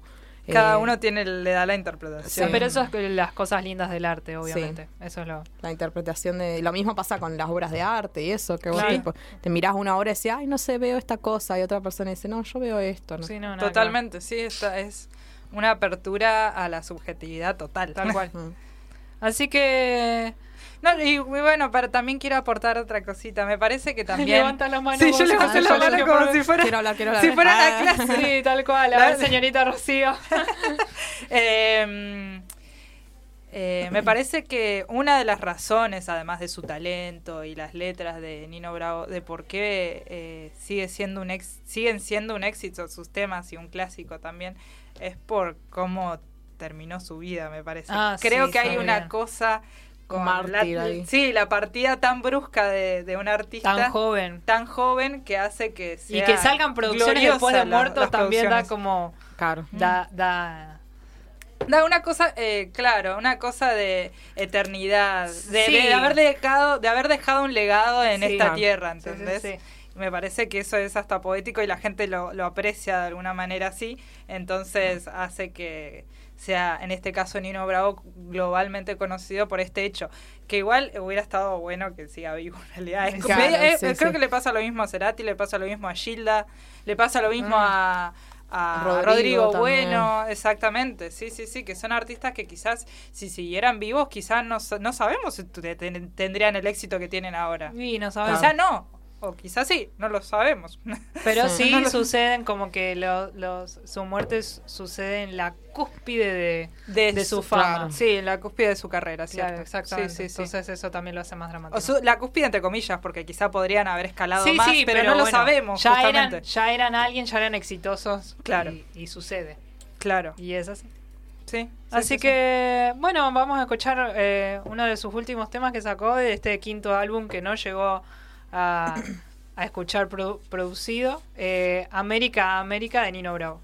Cada Eh, uno tiene, le da la interpretación. sea, Pero eso es las cosas lindas del arte, obviamente. Eso es lo. la interpretación de lo mismo pasa con las obras de arte y eso que vos Claro. tipo, te mirás una obra y decís ay no sé veo esta cosa y otra persona dice no yo veo esto ¿no? Sí, no, nada. Totalmente, sí, esta es una apertura a la subjetividad total. Tal cual. Así que. No, y bueno, pero también quiero aportar otra cosita. Me parece que también. Levanta la mano Sí, vos, yo levanto ah, la yo mano como si fuera, Quiero hablar, quiero hablar. si fuera Ah. la clase. Sí, tal cual. A ver, señorita Rocío. Eh, eh, me parece que una de las razones, además de su talento y las letras de Nino Bravo, de por qué eh, sigue siendo un ex, siguen siendo un éxito sus temas y un clásico también, es por cómo terminó su vida, me parece. Ah, Creo sí, que hay una bien. cosa con Mártir la, ahí. sí, la partida tan brusca de, de un artista Tan joven. tan joven que hace que sea Y que salgan producciones después de la- muertos también da como. claro Da, da. Da una cosa, eh, claro, una cosa de eternidad, de, Sí. de haber dejado, de haber dejado un legado en Sí. esta Claro. tierra, Sí, sí, ¿entendés? sí. Me parece que eso es hasta poético y la gente lo, lo aprecia de alguna manera así, entonces hace que sea, en este caso, Nino Bravo globalmente conocido por este hecho, que igual hubiera estado bueno que siga vivo en realidad. Es Claro, eh, sí, creo sí. que le pasa lo mismo a Cerati, le pasa lo mismo a Gilda, le pasa lo mismo a, a Rodrigo. Bueno, exactamente, sí, sí, sí, que son artistas que quizás si siguieran vivos, quizás no, no sabemos si tendrían el éxito que tienen ahora. Y no sabemos. Quizás no, o quizás sí, no lo sabemos. Pero Sí. sí, No lo- suceden como que lo- los, su muerte sucede en la cúspide de, de su fama. claro, Sí, en la cúspide de su carrera, Claro, ¿cierto? exactamente. Sí, sí. Entonces eso también lo hace más dramático. O su- la cúspide entre comillas, porque quizá podrían haber escalado más, pero, no lo sabemos, Ya justamente. eran, ya eran alguien, ya eran exitosos. Claro. Y, y sucede. Claro, Y es así. sí. sí, Así sí, sí. que, bueno, vamos a escuchar eh, uno de sus últimos temas que sacó de este quinto álbum que no llegó a, escuchar produ- producido, eh, América, América de Nino Bravo.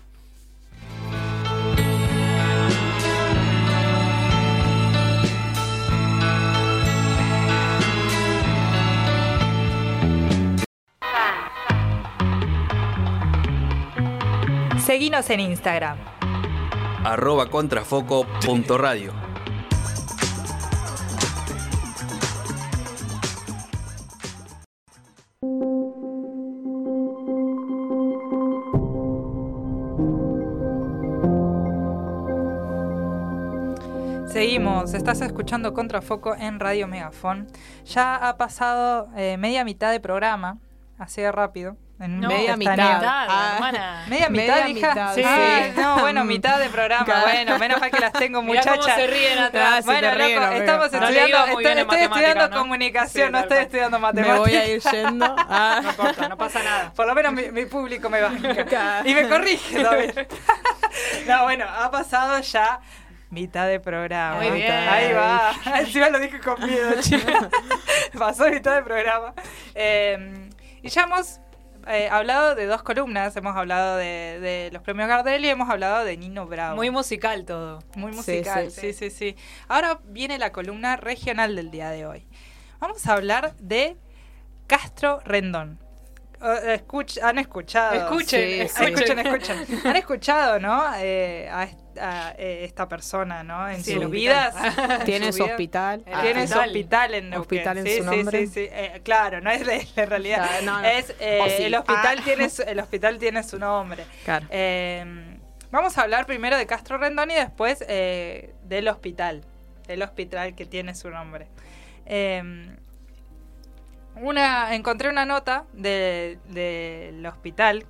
Seguinos en Instagram. arroba contrafoco.radio. Seguimos, estás escuchando Contrafoco en Radio Megafon. Ya ha pasado eh, media mitad de programa, así de rápido. En No, Media mitad. mitad, Ah. hermana. Media mitad, Media hija. mitad, Sí. no, bueno, mitad de programa. Claro. Bueno, menos mal que las tengo, Mirá cómo muchachas. se ríen atrás. Ah, bueno, loco, estamos No estudiando, estoy, estudiando comunicación, Sí, no estoy estudiando me matemáticas. voy a ir yendo Ah. No importa, no pasa nada. Por lo menos mi, mi público me. Claro. y me corrige también. no, bueno, ha pasado ya mitad de programa. Muy bien. Ahí va. Encima lo dije con miedo, chicos. Pasó mitad de programa. Eh, y ya hemos eh, hablado de dos columnas. Hemos hablado de, de los premios Gardel y hemos hablado de Nino Bravo. Muy musical todo. Muy musical, sí, sí, sí, sí, Ahora viene la columna regional del día de hoy. Vamos a hablar de Castro Rendón. Escuch- han escuchado. Escuchen, Sí, escuchen. escuchen, escuchen. Han escuchado, ¿no? Eh, a, a, eh, esta persona, ¿no? En Sí, sus vidas. tiene su vida. hospital Ah. Tiene su Hospital. en Neuquén. Hospital en sí, su sí, nombre. Sí, sí, Eh, claro, no es de realidad. Claro, no, no. Es, eh, sí. el, hospital Ah. tiene su, el hospital tiene su nombre. Claro. Eh, vamos a hablar primero de Castro Rendón y después eh, del hospital. El hospital que tiene su nombre. Eh, una, encontré una nota de- del hospital,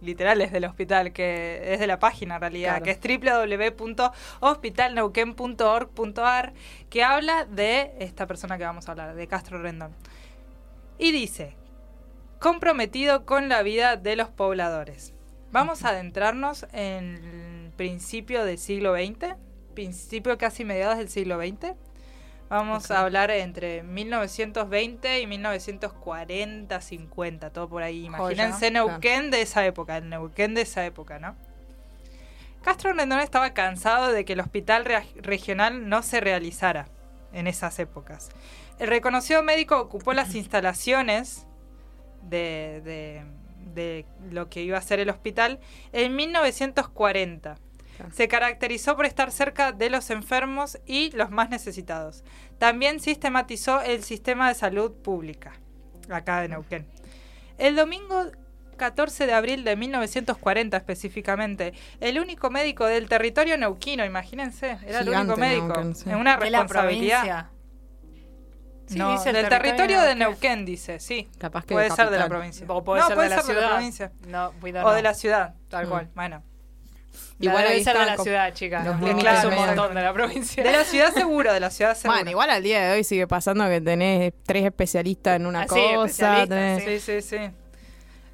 literal es del hospital, que es de la página en realidad, Claro. que es www.hospitalneuquén.org.ar, que habla de esta persona que vamos a hablar, de Castro Rendón. Y dice, comprometido con la vida de los pobladores. Vamos a adentrarnos en el principio del siglo XX, principio casi mediados del siglo XX. Vamos a hablar entre 1920 y 1940, 50, todo por ahí. Imagínense Joya, Neuquén de esa época, el Neuquén de esa época, ¿no? Castro Rendón estaba cansado de que el hospital regional no se realizara en esas épocas. El reconocido médico ocupó las instalaciones de, de- de lo que iba a ser el hospital en 1940. Se caracterizó por estar cerca de los enfermos y los más necesitados. También sistematizó el sistema de salud pública, acá de Neuquén. El domingo 14 de abril de 1940 específicamente, el único médico del territorio neuquino, imagínense, era el único médico, Neuquén, sí. en una De la responsabilidad. provincia. Sí, no, dice el del territorio territorio de Neuquén. Dice, sí. Capaz que puede de ser de la provincia. O puede no, ser puede de la ser de la ciudad. provincia. No, O no. de la ciudad, tal Mm. cual. Bueno. Igual Igual debe ser de la ciudad, chicas. los un medios. montón de la provincia. De la ciudad seguro, de la ciudad seguro. Bueno, igual al día de hoy sigue pasando que tenés tres especialistas en una Ah, cosa. tenés- Sí, sí, sí.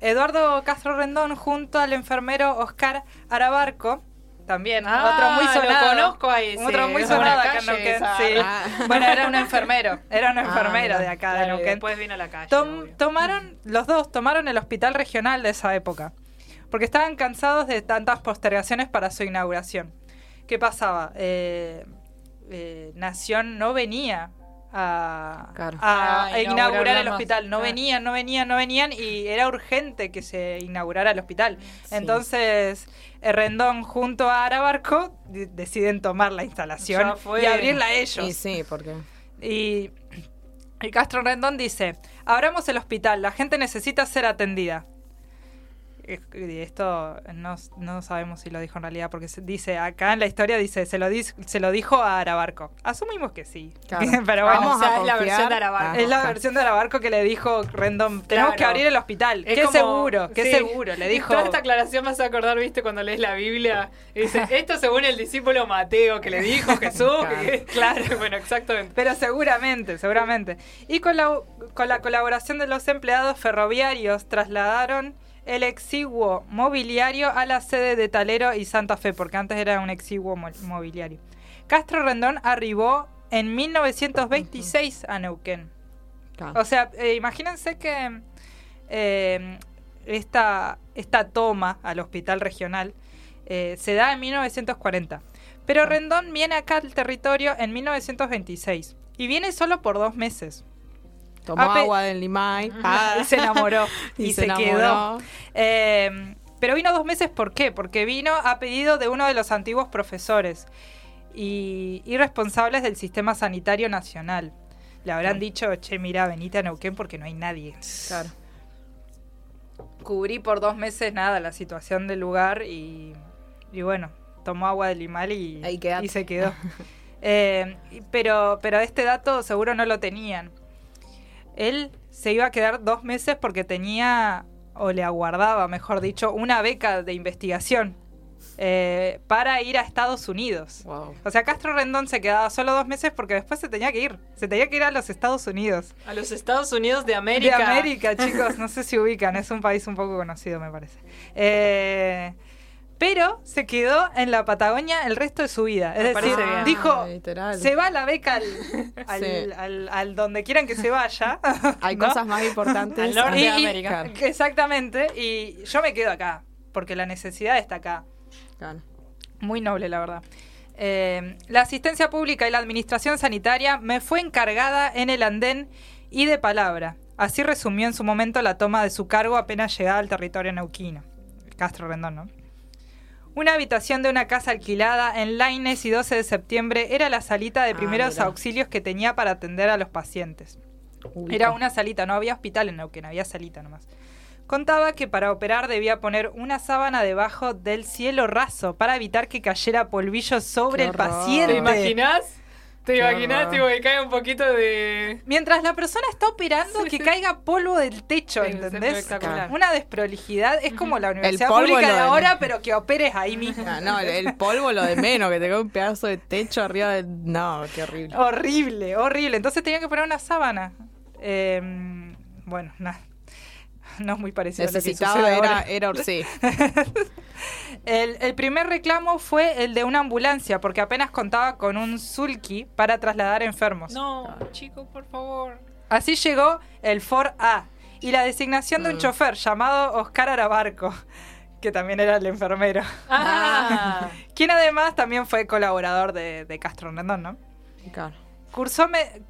Eduardo Castro Rendón junto al enfermero Oscar Arabarco, también, Ah, otro muy lo sonado. conozco ahí, sí, Otro muy sonado acá en Neuquén, sí. Ah. Bueno, era un enfermero, era un Ah, enfermero mira. de acá de Claro, y Neuquén. después vino la calle. Tom- tomaron, los dos tomaron el hospital regional de esa época, porque estaban cansados de tantas postergaciones para su inauguración. ¿Qué pasaba? Eh, eh, Nación no venía a, Claro. a inaugurar el hospital. No Ah. venían, no venían, no venían y era urgente que se inaugurara el hospital. Sí. Entonces, Rendón junto a Arabarco de- deciden tomar la instalación y abrirla a ellos. Y sí, porque. Y, y Castro Rendón dice, abramos el hospital, la gente necesita ser atendida. Esto no, no sabemos si lo dijo en realidad, porque se dice, acá en la historia dice, se lo, dis- se lo dijo a Arabarco. Asumimos que sí. Claro. Pero bueno, Vamos o sea, a es la versión de Arabarco. Es la versión de Arabarco que le dijo Rendón, tenemos Claro. que abrir el hospital. Es qué como- seguro, qué sí. seguro, le Y dijo. Toda esta aclaración me hace acordar, viste, cuando lees la Biblia. Y dice, esto según el discípulo Mateo que le dijo Jesús. claro, bueno, exactamente. Pero seguramente, seguramente. Y con la, con la colaboración de los empleados ferroviarios trasladaron el exiguo mobiliario a la sede de Talero y Santa Fe, porque antes era un exiguo mo- mobiliario. Castro Rendón arribó en 1926 a Neuquén. Claro. O sea, eh, imagínense que eh, esta, esta toma al hospital regional eh, se da en 1940. Pero Rendón viene acá al territorio en 1926 y viene solo por dos meses. Tomó agua del Limay. Ah, y se enamoró y, Y se, se quedó. enamoró. Eh, pero vino dos meses, ¿por qué? Porque vino a pedido de uno de los antiguos profesores y, y responsables del sistema sanitario nacional. Le habrán dicho, che, mira, venite a Neuquén porque no hay nadie. Claro. Cubrí por dos meses nada la situación del lugar y, y bueno, tomó agua del limal y, se quedó. Eh, y- pero, pero este dato seguro no lo tenían. Él se iba a quedar dos meses porque tenía, o le aguardaba, mejor dicho, una beca de investigación eh, para ir a Estados Unidos. Wow. O sea, Castro Rendón se quedaba solo dos meses porque después se tenía que ir. Se tenía que ir a los Estados Unidos. A los Estados Unidos de América. De América, chicos, no sé si ubican, es un país un poco conocido, me parece. Eh, pero se quedó en la Patagonia el resto de su vida. Es decir, bien. dijo, Ah, literal. se va la beca al, al, Sí. al- al donde quieran que se vaya. Hay ¿no? cosas más importantes. Al de América. Exactamente, y yo me quedo acá, porque la necesidad está acá. Claro. Muy noble, la verdad. Eh, la asistencia pública y la administración sanitaria me fue encargada en el andén y de palabra. Así resumió en su momento la toma de su cargo apenas llegada al territorio neuquino. Castro Rendón, ¿no? Una habitación de una casa alquilada en Laines y 12 de septiembre era la salita de Ah, primeros auxilios que tenía para atender a los pacientes. Era una salita, no había hospital en Neuquén, había salita nomás. Contaba que para operar debía poner una sábana debajo del cielo raso para evitar que cayera polvillo sobre el paciente. ¿Te imaginas? ¿Te imaginas, tipo, que cae un poquito de. Mientras la persona está operando, Sí, que sí. caiga polvo del techo, Sí, es ¿entendés? espectacular. Una desprolijidad. Es como la universidad pública de de- ahora, pero que operes ahí mismo. Ah, no, el, polvo lo de menos, que te cae un pedazo de techo arriba del. No, qué horrible. Horrible, horrible. Entonces tenía que poner una sábana. Eh, bueno, nada. No es muy parecido a lo que Necesitaba, era, ahora. era, sí. El, el primer reclamo fue el de una ambulancia, porque apenas contaba con un sulky para trasladar enfermos. No, chicos, por favor. Así llegó el Ford A y la designación de un Mm. chofer llamado Oscar Arabarco, que también era el enfermero, Ah, quien además también fue colaborador de, de Castro Rendón, ¿no? Claro. Cursó, me-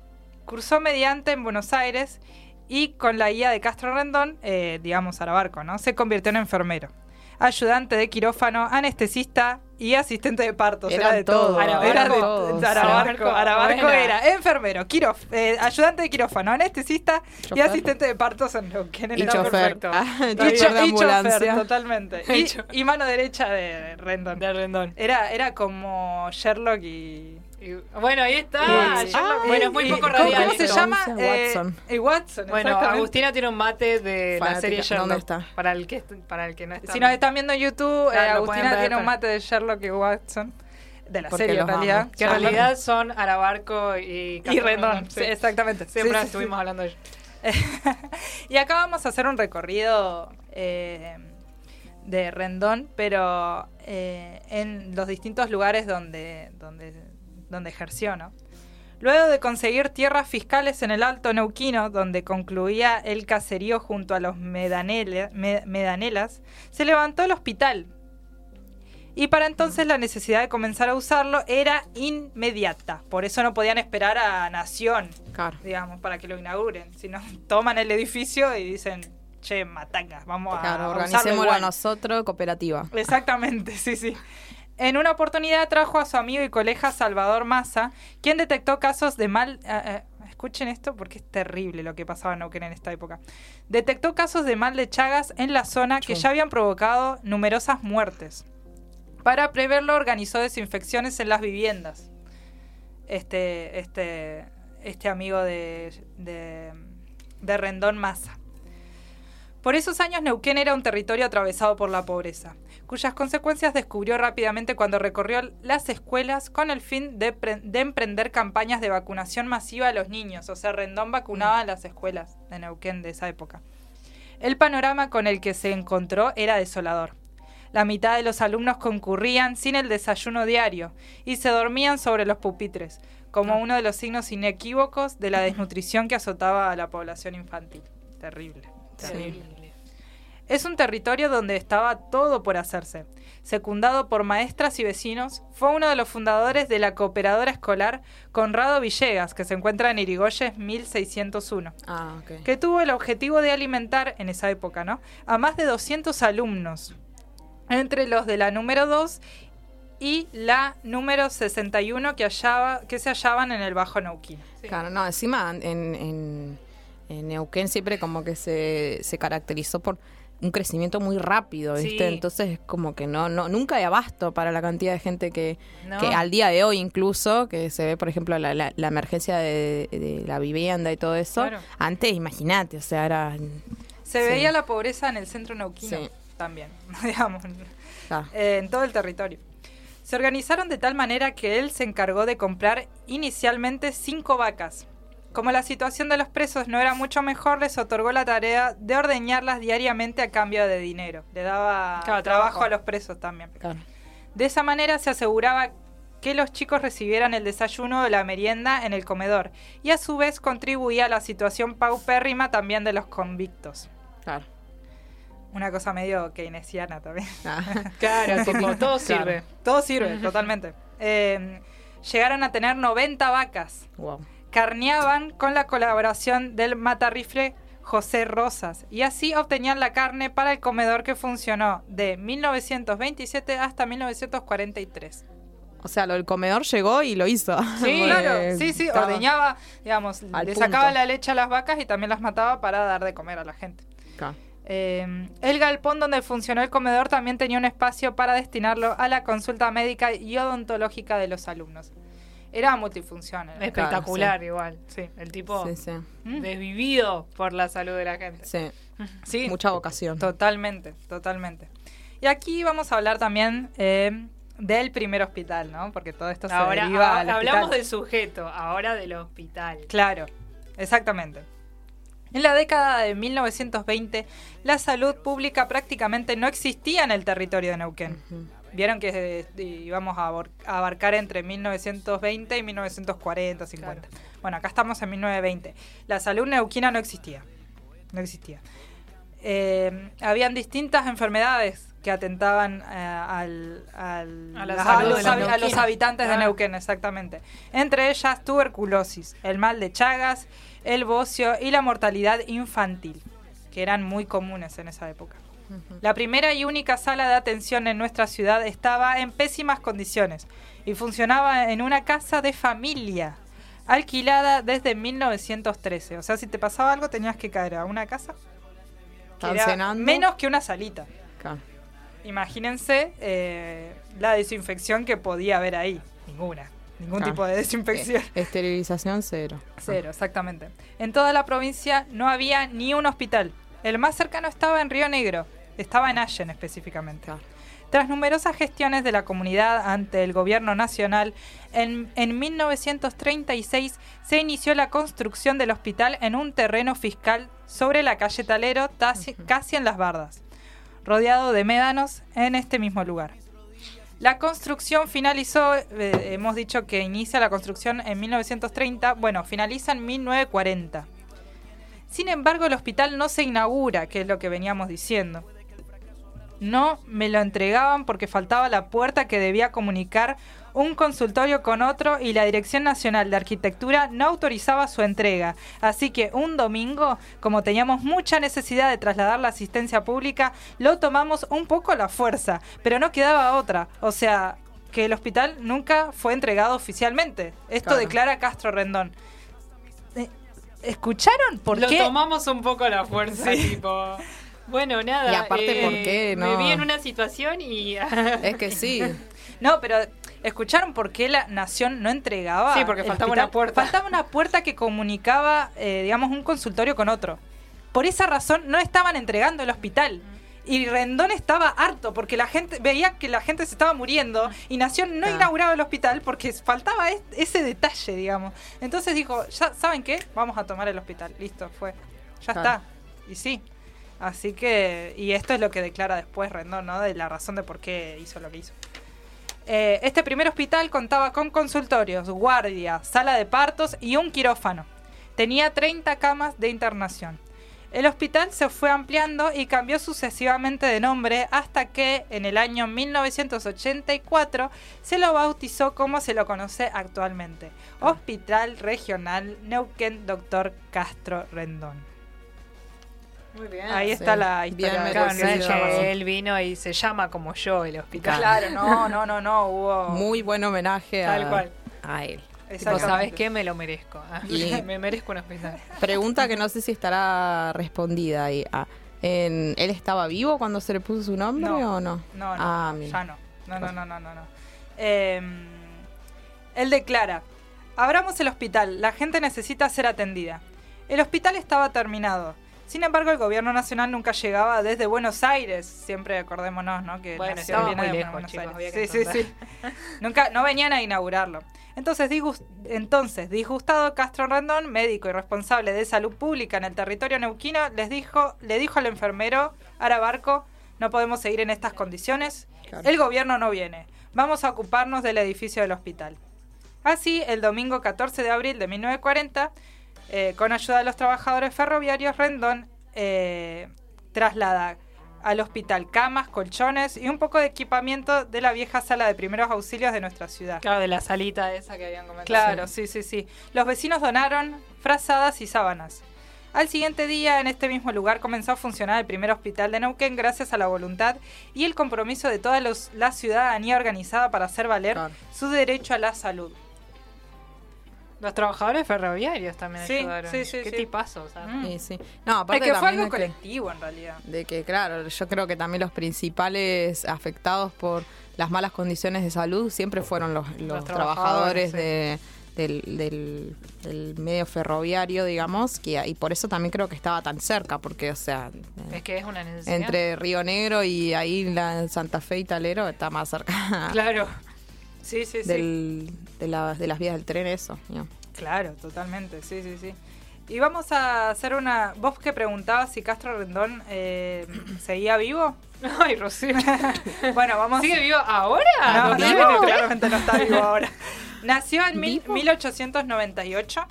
cursó mediante en Buenos Aires y con la guía de Castro Rendón, eh, digamos Arabarco, ¿no? Se convirtió en enfermero. Ayudante de quirófano, anestesista y asistente de partos. Era de todo. todos, Era eran de todos. Arabarco, Arabarco era enfermero, quirof, eh, ayudante de quirófano, anestesista y asistente de partos en Neuquén. en Y el- chofer. perfecto. Ah, Y, chofer cho- de y chofer, totalmente. Y y mano derecha de Rendón. De Rendón. Era, era como Sherlock y. Bueno, ahí está. y- bueno, es muy poco ¿cómo- radial. ¿Cómo se llama? Watson. Eh, y Watson. Bueno. Agustina tiene un mate de la serie Sherlock. ¿Dónde está? Para el que, para el que no está. Si nos están viendo en YouTube, eh, Claro, Agustina ver, tiene un mate de Sherlock y Watson. De la Porque serie, en realidad. amo. Que en realidad son Arabarco y Rendón. Sí. Sí, exactamente. Siempre Sí, sí, estuvimos sí. hablando de ellos. y acá vamos a hacer un recorrido eh, de Rendón, pero eh, en los distintos lugares donde, donde, donde ejerció, ¿no? Luego de conseguir tierras fiscales en el Alto Neuquino, donde concluía el caserío junto a los Medanele- Me- Medanelas, se levantó el hospital. Y para entonces la necesidad de comenzar a usarlo era inmediata. Por eso no podían esperar a Nación, Claro. digamos, para que lo inauguren. Sino toman el edificio y dicen, che, matanga, vamos a, Claro, a usarlo organicémoslo igual". nosotros, cooperativa. Exactamente, sí, sí. En una oportunidad trajo a su amigo y colega Salvador Massa, quien detectó casos de mal... eh, eh, escuchen esto porque es terrible lo que pasaba en Neuquén en esta época. Detectó casos de mal de Chagas en la zona que ya habían provocado numerosas muertes. Para preverlo organizó desinfecciones en las viviendas. Este, este, este amigo de, de, de Rendón Massa. Por esos años Neuquén era un territorio atravesado por la pobreza, cuyas consecuencias descubrió rápidamente cuando recorrió las escuelas con el fin de, pre- de emprender campañas de vacunación masiva a los niños. O sea, Rendón vacunaba en las escuelas de Neuquén de esa época. El panorama con el que se encontró era desolador. La mitad de los alumnos concurrían sin el desayuno diario y se dormían sobre los pupitres, como uno de los signos inequívocos de la desnutrición que azotaba a la población infantil. Terrible. Terrible. Es un territorio donde estaba todo por hacerse. Secundado por maestras y vecinos, fue uno de los fundadores de la cooperadora escolar Conrado Villegas, que se encuentra en Irigoyen 1601 Ah, ok. que tuvo el objetivo de alimentar, en esa época, ¿no? A más de 200 alumnos, entre los de la número 2 y la número 61 que, hallaba, que se hallaban en el Bajo Neuquén. Claro, no, encima en, en, en Neuquén siempre como que se, se caracterizó por un crecimiento muy rápido, ¿viste? Sí. Entonces es como que no, no, nunca hay abasto para la cantidad de gente que, No. que al día de hoy incluso, que se ve, por ejemplo, la, la, la emergencia de, de la vivienda y todo eso. Claro. Antes, imagínate, o sea, era... Se Sí. veía la pobreza en el centro neuquino Sí. también, digamos, claro. eh, en todo el territorio. Se organizaron de tal manera que él se encargó de comprar inicialmente cinco vacas. Como la situación de los presos no era mucho mejor, les otorgó la tarea de ordeñarlas diariamente a cambio de dinero. Le daba Claro, trabajo trabajo. a los presos también. claro. De esa manera se aseguraba que los chicos recibieran el desayuno o la merienda en el comedor y a su vez contribuía a la situación paupérrima también de los convictos. Claro. Una cosa medio keynesiana también. Ah. Claro, tipo, todo sirve. Todo sirve, totalmente. Eh, llegaron a tener 90 vacas. Wow. Carneaban con la colaboración del matarrifle José Rosas y así obtenían la carne para el comedor que funcionó de 1927 hasta 1943. O sea, lo del comedor llegó y lo hizo. Sí, claro, sí, sí, ordeñaba, digamos, Al le punto. sacaba la leche a las vacas y también las mataba para dar de comer a la gente. Claro. Eh, el galpón donde funcionó el comedor también tenía un espacio para destinarlo a la consulta médica y odontológica de los alumnos. Era multifunción. era- Espectacular sí. igual. Sí, el tipo Sí, sí. desvivido por la salud de la gente. Sí. Sí, Mucha vocación. totalmente, totalmente. Y aquí vamos a hablar también eh, del primer hospital, ¿no? Porque todo esto se Ahora deriva ah, al hablamos hospital. del sujeto, ahora del hospital. Claro, exactamente. En la década de 1920, la salud pública prácticamente no existía en el territorio de Neuquén. Vieron que eh, íbamos a abarcar entre 1920 y 1940, 50. Bueno, acá estamos en 1920. La salud neuquina no existía. No existía. Eh, habían distintas enfermedades que atentaban eh, al, al- A la los, a habitantes de Claro. Neuquén, exactamente. Entre ellas tuberculosis, el mal de Chagas, el bocio y la mortalidad infantil, que eran muy comunes en esa época. La primera y única sala de atención en nuestra ciudad estaba en pésimas condiciones y funcionaba en una casa de familia, alquilada desde 1913. O sea, si te pasaba algo tenías que caer a una casa. que era cenando. menos que una salita. Imagínense eh, la desinfección que podía haber ahí. Ninguna. Ningún tipo de desinfección. Eh, esterilización cero. Cero, exactamente. En toda la provincia no había ni un hospital. El más cercano estaba en Río Negro. Estaba en Allen específicamente. Claro. Tras numerosas gestiones de la comunidad ante el gobierno nacional, en, en 1936 se inició la construcción del hospital en un terreno fiscal sobre la calle Talero, tasi- casi en las bardas, rodeado de médanos en este mismo lugar. La construcción finalizó, eh, hemos dicho que inicia la construcción en 1930, bueno, finaliza en 1940. Sin embargo, el hospital no se inaugura, que es lo que veníamos diciendo. No me lo entregaban porque faltaba la puerta que debía comunicar un consultorio con otro y la Dirección Nacional de Arquitectura no autorizaba su entrega. Así que un domingo, como teníamos mucha necesidad de trasladar la asistencia pública, lo tomamos un poco a la fuerza, pero no quedaba otra. O sea, que el hospital nunca fue entregado oficialmente. Esto Claro. declara Castro Rendón. Eh, ¿Escucharon por Lo qué? tomamos un poco a la fuerza, tipo. Bueno, nada. eh, Y aparte, ¿por qué Me no? vi en una situación y. Es que sí. No, pero ¿escucharon por qué la nación no entregaba? Sí, porque faltaba hospital? una puerta. Faltaba una puerta que comunicaba, eh, digamos, un consultorio con otro. Por esa razón no estaban entregando el hospital. Y Rendón estaba harto porque la gente veía que la gente se estaba muriendo y Nación no inauguraba el hospital porque faltaba es- ese detalle, digamos. Entonces dijo, ya saben qué, vamos a tomar el hospital. Listo, fue. Ya está. Y sí. Así que, y esto es lo que declara después Rendón, ¿no? De la razón de por qué hizo lo que hizo. Eh, este primer hospital contaba con consultorios, guardia, sala de partos y un quirófano. Tenía 30 camas de internación. El hospital se fue ampliando y cambió sucesivamente de nombre hasta que en el año 1984 se lo bautizó como se lo conoce actualmente, Hospital Regional Neuquén Dr. Castro Rendón. Muy bien. Ahí sí. está la Bien historia. que él vino y se llama como yo el hospital. Claro, no, no, no, no, hubo... Muy buen homenaje a, cual. a él. Tipo. ¿sabes qué? Me lo merezco. Ah, Y- me merezco un hospital. Pregunta que no sé si estará respondida ahí. Ah, en- ¿Él estaba vivo cuando se le puso su nombre No. o no? No, no, Ah, ya no. No, no, no, no, no. no. Eh, él declara, abramos el hospital, la gente necesita ser atendida. El hospital estaba terminado. Sin embargo, el gobierno nacional nunca llegaba desde Buenos Aires. Siempre acordémonos, ¿no? Que Bueno, Nación estaba viene muy de lejos, Buenos chicos, Aires. Sí, sí, sí. Nunca, no venían a inaugurarlo. Entonces, disgust- entonces, disgustado, Castro Rendón, médico y responsable de salud pública en el territorio neuquino, les dijo, le dijo al enfermero Arabarco, no podemos seguir en estas condiciones, Claro. el gobierno no viene, vamos a ocuparnos del edificio del hospital. Así, el domingo 14 de abril de 1940, eh, con ayuda de los trabajadores ferroviarios, Rendón eh, traslada al hospital camas, colchones y un poco de equipamiento de la vieja sala de primeros auxilios de nuestra ciudad. Claro, de la salita esa que habían comentado. Claro, sí, sí, sí. Los vecinos donaron frazadas y sábanas. Al siguiente día, en este mismo lugar, comenzó a funcionar el primer hospital de Neuquén gracias a la voluntad y el compromiso de toda los- la ciudadanía organizada para hacer valer Claro. su derecho a la salud. Los trabajadores ferroviarios también Sí, ayudaron. sí, sí, Qué sí. tipazos. ¿sabes? Mm. Sí, sí. No, aparte Es que fue también algo de que- colectivo, en realidad. De que, claro, yo creo que también los principales afectados por las malas condiciones de salud siempre fueron los, los trabajadores, trabajadores de, del, del- del medio ferroviario, digamos, que, y por eso también creo que estaba tan cerca, porque, o sea, Es que es una necesidad. entre Río Negro y ahí la Santa Fe y Talero está más cerca Claro. Sí, sí, sí. de, la- de las vías del tren, eso. ¿no? Claro, totalmente, sí, sí, sí. Y vamos a hacer una... Vos que preguntabas si Castro Rendón eh, seguía vivo. Ay, Rocío. Bueno, vamos... ¿Sigue vivo ahora? No, ¿No no, vivo? claramente no está vivo ahora. Nació en mil- ¿Vivo? 1898.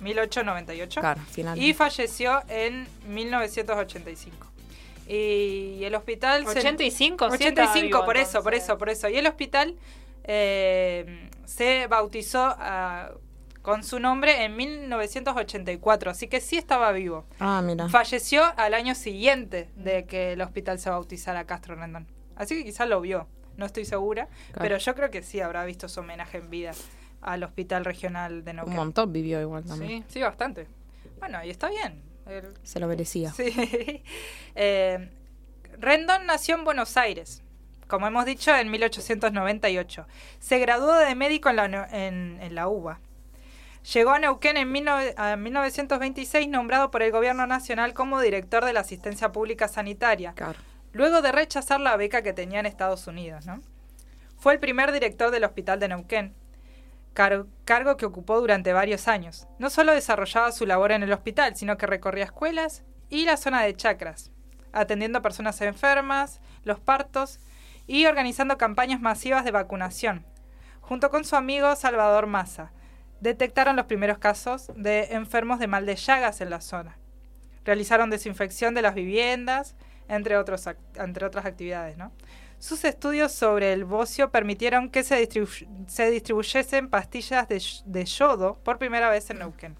1898. Claro, finalmente. Y falleció en 1985. Y el hospital... se- 85, sí estaba 85, vivo, por eso, por eso, por eso. Y el hospital eh, se bautizó ah, con su nombre en 1984, así que sí estaba vivo. Ah, mira. Falleció al año siguiente de que el hospital se bautizara Castro Rendón. Así que quizás lo vio, no estoy segura, Claro. pero yo creo que sí habrá visto su homenaje en vida al Hospital Regional de Un Neuquén. montón vivió igual también. Sí, sí, bastante. Bueno, y está bien. El- Se lo merecía. Sí. Eh, Rendón nació en Buenos Aires, como hemos dicho, en 1898. Se graduó de médico en la, uni- en, en la UBA. Llegó a Neuquén en 19 a 1926, nombrado por el gobierno nacional como director de la asistencia pública sanitaria, Claro. luego de rechazar la beca que tenía en Estados Unidos. ¿no? Fue el primer director del Hospital de Neuquén, car- cargo que ocupó durante varios años. No solo desarrollaba su labor en el hospital, sino que recorría escuelas y la zona de chacras, atendiendo a personas enfermas, los partos y organizando campañas masivas de vacunación. Junto con su amigo Salvador Massa, detectaron los primeros casos de enfermos de mal de Llagas en la zona. Realizaron desinfección de las viviendas, entre, otras actividades. Sus estudios sobre el bocio permitieron que se, distribu- se distribuyesen pastillas de, de yodo por primera vez en Neuquén.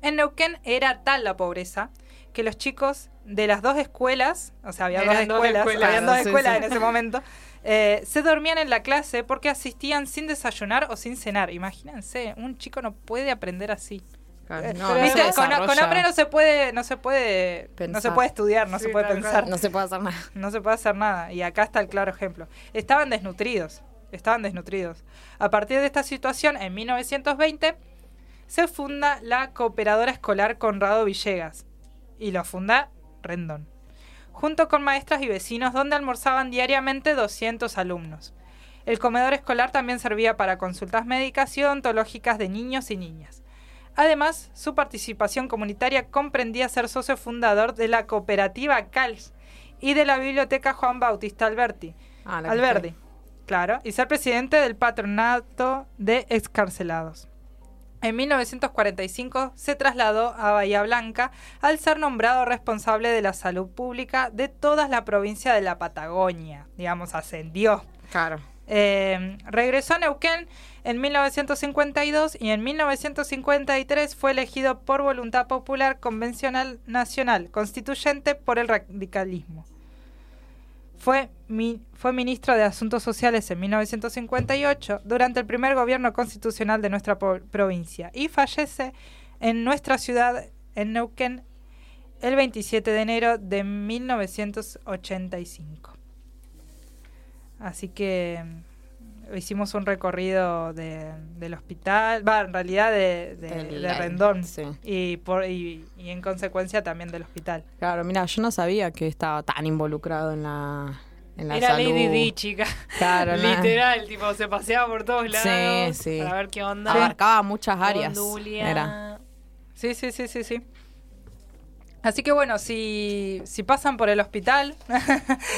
En Neuquén era tal la pobreza que los chicos de las dos escuelas, o sea, había Eran dos dos escuelas, habían dos Sí, escuelas sí. en ese momento, eh, se dormían en la clase porque asistían sin desayunar o sin cenar. Imagínense, un chico no puede aprender así. Eh, no, pero no viste, se con, hambre no se puede, no se puede, no se puede estudiar, no se puede pensar. cual. No se puede hacer nada. No se puede hacer nada. Y acá está el claro ejemplo. Estaban desnutridos. Estaban desnutridos. A partir de esta situación, en 1920, se funda la Cooperadora Escolar Conrado Villegas. Y lo funda Rendón. Junto con maestras y vecinos, donde almorzaban diariamente 200 alumnos. El comedor escolar también servía para consultas médicas y odontológicas de niños y niñas. Además, su participación comunitaria comprendía ser socio fundador de la cooperativa CALS y de la biblioteca Juan Bautista Alberti. Ah, Alberdi, claro, y ser presidente del patronato de excarcelados. En 1945 se trasladó a Bahía Blanca al ser nombrado responsable de la salud pública de toda la provincia de la Patagonia. Digamos, ascendió. Claro. Eh, regresó a Neuquén en 1952 y en 1953 fue elegido por voluntad popular convencional nacional constituyente por el radicalismo. Fue, mi- fue ministro de Asuntos Sociales en 1958 durante el primer gobierno constitucional de nuestra provincia y fallece en nuestra ciudad, en Neuquén, el 27 de enero de 1985. Así que hicimos un recorrido de- del hospital, va, en realidad de, de- Del- de Rendón sí. y, por, y, y en consecuencia también del hospital. Claro, mira, yo no sabía que estaba tan involucrado en la, en la Era salud. Lady Di, chica. Claro. Literal, tipo, se paseaba por todos lados sí. para ver qué onda. Abarcaba muchas áreas. Era. Sí, sí, sí, sí, sí. Así que bueno, si, si pasan por el hospital,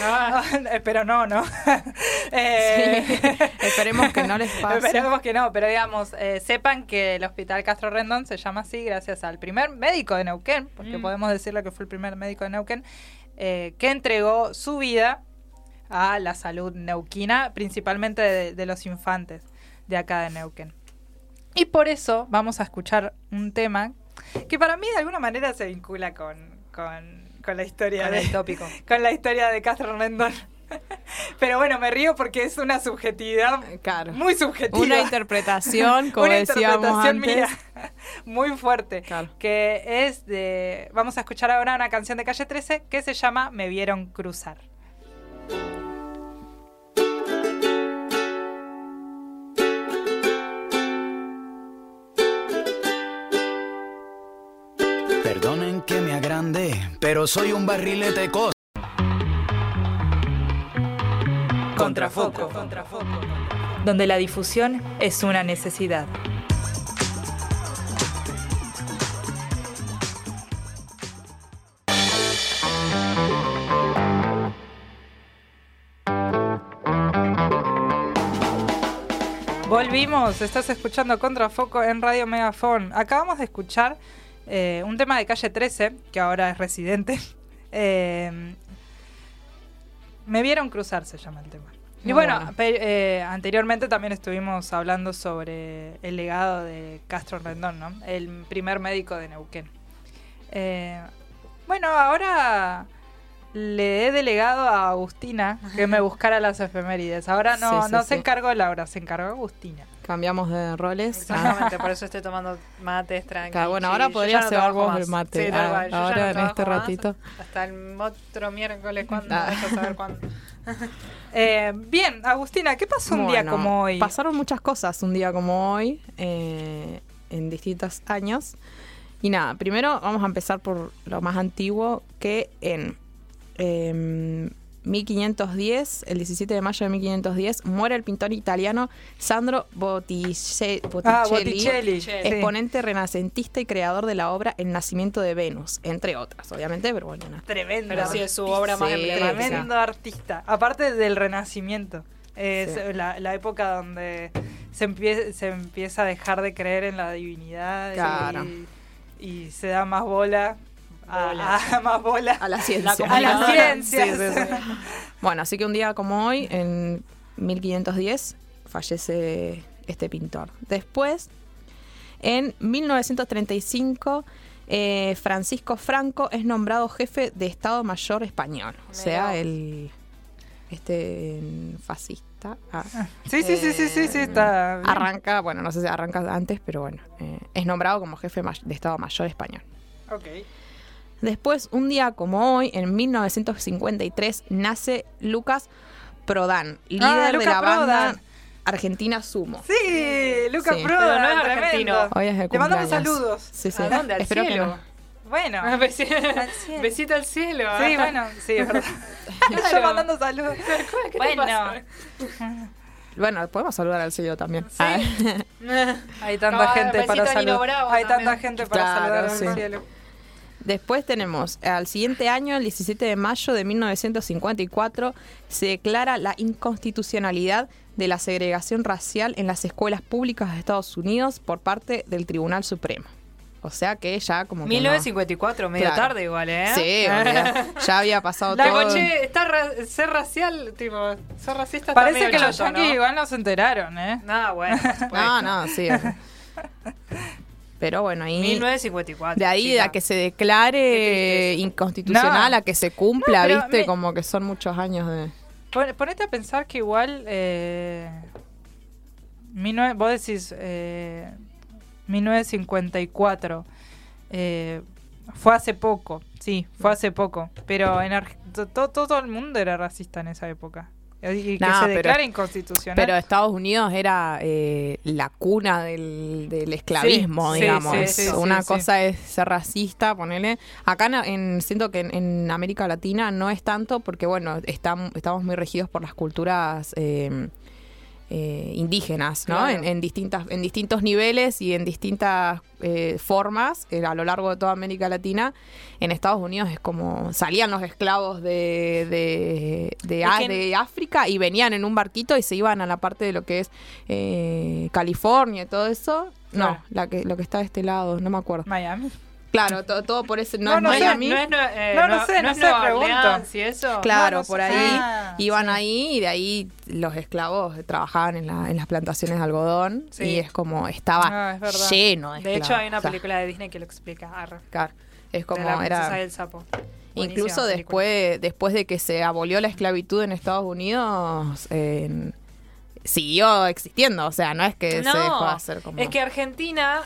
Ah, pero no, ¿no? Eh, Esperemos que no les pase. Esperemos que no, pero digamos, eh, sepan que el Hospital Castro Rendón se llama así gracias al primer médico de Neuquén, porque Mm. podemos decirle que fue el primer médico de Neuquén, eh, que entregó su vida a la salud neuquina, principalmente de, de los infantes de acá de Neuquén. Y por eso vamos a escuchar un tema que para mí de alguna manera se vincula con, con, con la historia Con de el tópico. con la historia de Castro Rendón. Pero bueno, me río porque es una subjetividad Claro. muy subjetiva. Una interpretación, como Una decíamos interpretación antes. mía, muy fuerte. Claro. Que es de. Vamos a escuchar ahora una canción de calle 13 que se llama Me vieron cruzar. Que me agrande, pero soy un barrilete de cosas. Contrafoco. Donde la difusión es una necesidad. Volvimos, estás escuchando Contrafoco en Radio Megafon. Acabamos de escuchar eh, un tema de calle 13, que ahora es residente. Eh, me vieron cruzar, se llama el tema. Y bueno, pe- eh, anteriormente también estuvimos hablando sobre el legado de Castro Rendón, ¿no? El primer médico de Neuquén. Bueno, ahora le he delegado a Agustina que me buscara las efemérides. Ahora no, Sí, sí, no se encargó Laura, se encargó Agustina. Cambiamos de roles. Exactamente, por eso estoy tomando mates tranquilos. Bueno, ahora podrías llevar vos el mate. Sí, Ah, yo ahora no en este ratito. Hasta el otro miércoles, cuando Ah. a saber cuándo. Eh, bien, Agustina, ¿qué pasó un día como hoy? Pasaron muchas cosas un día como hoy, eh, en distintos años. Y nada, primero vamos a empezar por lo más antiguo, que en em, 1510, el 17 de mayo de 1510, muere el pintor italiano Sandro Bottice- Ah, Botticelli, sí. exponente renacentista y creador de la obra El nacimiento de Venus, entre otras, obviamente, pero bueno, nada. Tremendo. Pero sí, es su obra más Sí, emblemática. Tremendo artista. Aparte del Renacimiento. Es Sí. la, la época donde se, empie- se empieza a dejar de creer en la divinidad y, se da más bola. A, Bola. a- más bola A la ciencia. a las ciencias. Sí, sí, sí. Bueno, así que un día como hoy, en 1510, fallece este pintor. Después, en 1935, eh, Francisco Franco es nombrado jefe de Estado Mayor español. O sea, el este fascista. Ah, Sí, sí, sí, sí, sí, sí, está bien. Arranca, bueno, no sé si arranca antes, pero bueno, eh, es nombrado como jefe de Estado Mayor español. Ok. Después, un día como hoy, en 1953, nace Lucas Prodan, líder Ah, de Lucas la banda. Argentina Sumo. Sí, Lucas Sí. Prodan, no es argentino. Hoy es de Le mandamos saludos. Sí, sí. ¿A dónde? ¿Al Espero que cielo? no. Bueno. Ah, besi- Al cielo. Besito al cielo. Sí, bueno, sí, es verdad. Yo mandando saludos. ¿Qué te Bueno, pasa? Bueno, podemos saludar al sello también. Sí. Ah. hay tanta gente besito para saludar. Hay también. tanta gente para Claro, saludar sí. al cielo. Después tenemos, al siguiente año, el 17 de mayo de 1954, se declara la inconstitucionalidad de la segregación racial en las escuelas públicas de Estados Unidos por parte del Tribunal Supremo. O sea que ya como que no- 1954, medio Claro. tarde igual, ¿eh? Sí, olvidá. ya había pasado La todo. coche, está ra- ser racial, tipo, ser racista está Parece medio que los yankees ¿no? igual no se enteraron, ¿eh? No, bueno. No, no, sí. Pero bueno, ahí 1954. de ahí chica. a que se declare inconstitucional, No. a que se cumpla, No, viste, me- como que son muchos años de... Pon- Ponete a pensar que igual. Eh, 19 vos decís. Eh, 1954. eh, fue hace poco. Sí, fue hace poco. Pero en Arge- to- to- todo, el mundo era racista en esa época. Y que No, se pero- declara inconstitucional. Pero Estados Unidos era eh, la cuna del, del esclavismo, Sí, digamos. sí, Una cosa es ser racista, ponele. Acá en, en- siento que en, en América Latina no es tanto porque, bueno, estam- estamos muy regidos por las culturas eh, eh, indígenas, ¿no? Claro. En, en distintas, en distintos niveles y en distintas eh, formas eh, a lo largo de toda América Latina. En Estados Unidos es como salían los esclavos de, de, de, A- África y venían en un barquito y se iban a la parte de lo que es eh, California y todo eso. No, Claro. la que, lo que está de este lado, no me acuerdo. Miami. Claro, to- todo, por ese. No, No, es no sé, Miami. No es, no, eh, No, no no- sé, no no es sé, pregunto. Y eso. Claro, No, no por sé. ahí Ah, iban sí. ahí y de ahí los esclavos trabajaban en, la- en las plantaciones de algodón Sí. y es como estaba Ah, es lleno de De hecho, hay una O sea, película de Disney que lo explica. Claro, es como de la princesa era sapo. Incluso película. después después de que se abolió la esclavitud en Estados Unidos eh, siguió existiendo, o sea, no es que se dejó de hacer como es que Argentina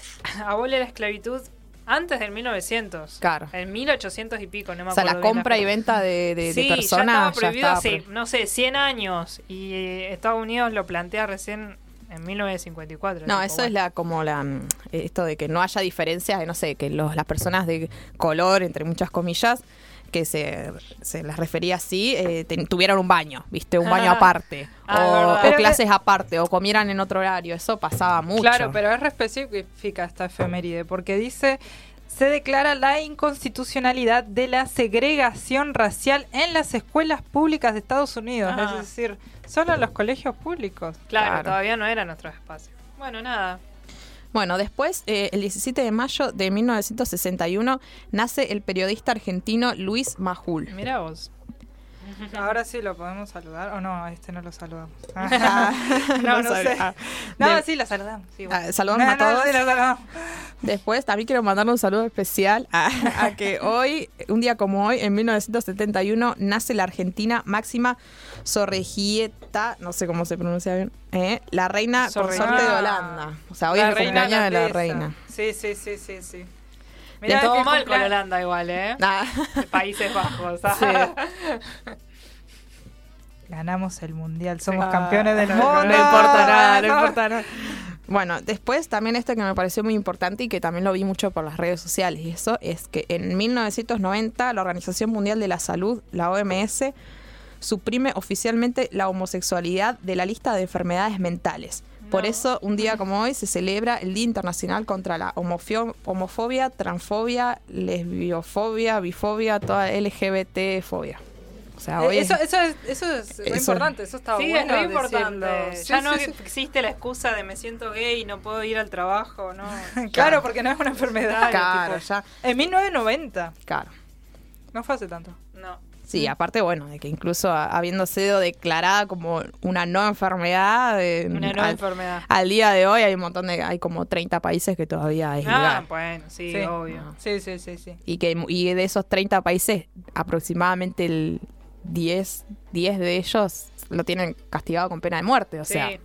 abole la esclavitud antes del 1900. Claro. En 1800 y pico, no me o sea, acuerdo la compra y venta de, de, de Sí, personas ya estaba prohibido hace, no sé, 100 años. Y eh, Estados Unidos lo plantea recién en 1954. No, eso es la como la mm, esto de que no haya diferencias, de, no sé, que los, las personas de color, entre muchas comillas, que se, se las refería así, eh, ten- tuvieran un baño, ¿viste? Un baño Ah. aparte. Ah, o, clases aparte, o comieran en otro horario. Eso pasaba mucho. Claro, pero es re específica esta efeméride, porque dice, se declara la inconstitucionalidad de la segregación racial en las escuelas públicas de Estados Unidos, Ah. es decir, solo en los colegios públicos. Claro, Claro. todavía no era nuestro espacio. Bueno, nada. Bueno, después, eh, el 17 de mayo de 1961, nace el periodista argentino Luis Majul. Mira vos. Ahora sí lo podemos saludar. O no, a este no lo saludamos. No no, no sé. ah. No, De- sí, lo saludamos. Sí, bueno. Ah, saludamos No, a no, todos. sí, lo saludamos. Después también quiero mandarle un saludo especial a, a que hoy, un día como hoy, en 1971, nace la argentina Máxima Sorregieta, no sé cómo se pronuncia bien, ¿eh? la reina Sorre- consorte de Ah. Holanda. O sea, hoy La es el reina cumpleaños de la reina. Sí, sí, sí, sí, sí. De Mirá todo mal con Holanda igual, ¿eh? Ah. Países Bajos. Sí. Ganamos el mundial, somos Ah, campeones del mundo. No importa nada, no importa nada. Bueno, después también esto que me pareció muy importante y que también lo vi mucho por las redes sociales y eso es que en 1990 la Organización Mundial de la Salud, la OMS, suprime oficialmente la homosexualidad de la lista de enfermedades mentales. Por eso, un día como hoy se celebra el Día Internacional contra la homofobia, transfobia, lesbiofobia, bifobia, toda LGBT-fobia. O sea, hoy Eh, es- Eso, eso es, eso es Eso- importante, eso está Sí, bueno. es re importante. ya Sí, no existe la excusa de me siento gay y no puedo ir al trabajo, ¿no? Claro, porque no es una enfermedad. Claro, tipo, ya. En 1990. Claro. No fue hace tanto. No. Sí, aparte, bueno, de que incluso habiendo sido declarada como una no enfermedad, eh, Una no al, enfermedad. al día de hoy hay un montón de, hay como 30 países que todavía es Ah, legal. bueno, sí, Sí. obvio. Sí, sí, sí, sí. Y que y de esos 30 países, aproximadamente el 10, 10 de ellos lo tienen castigado con pena de muerte, o sea, sí.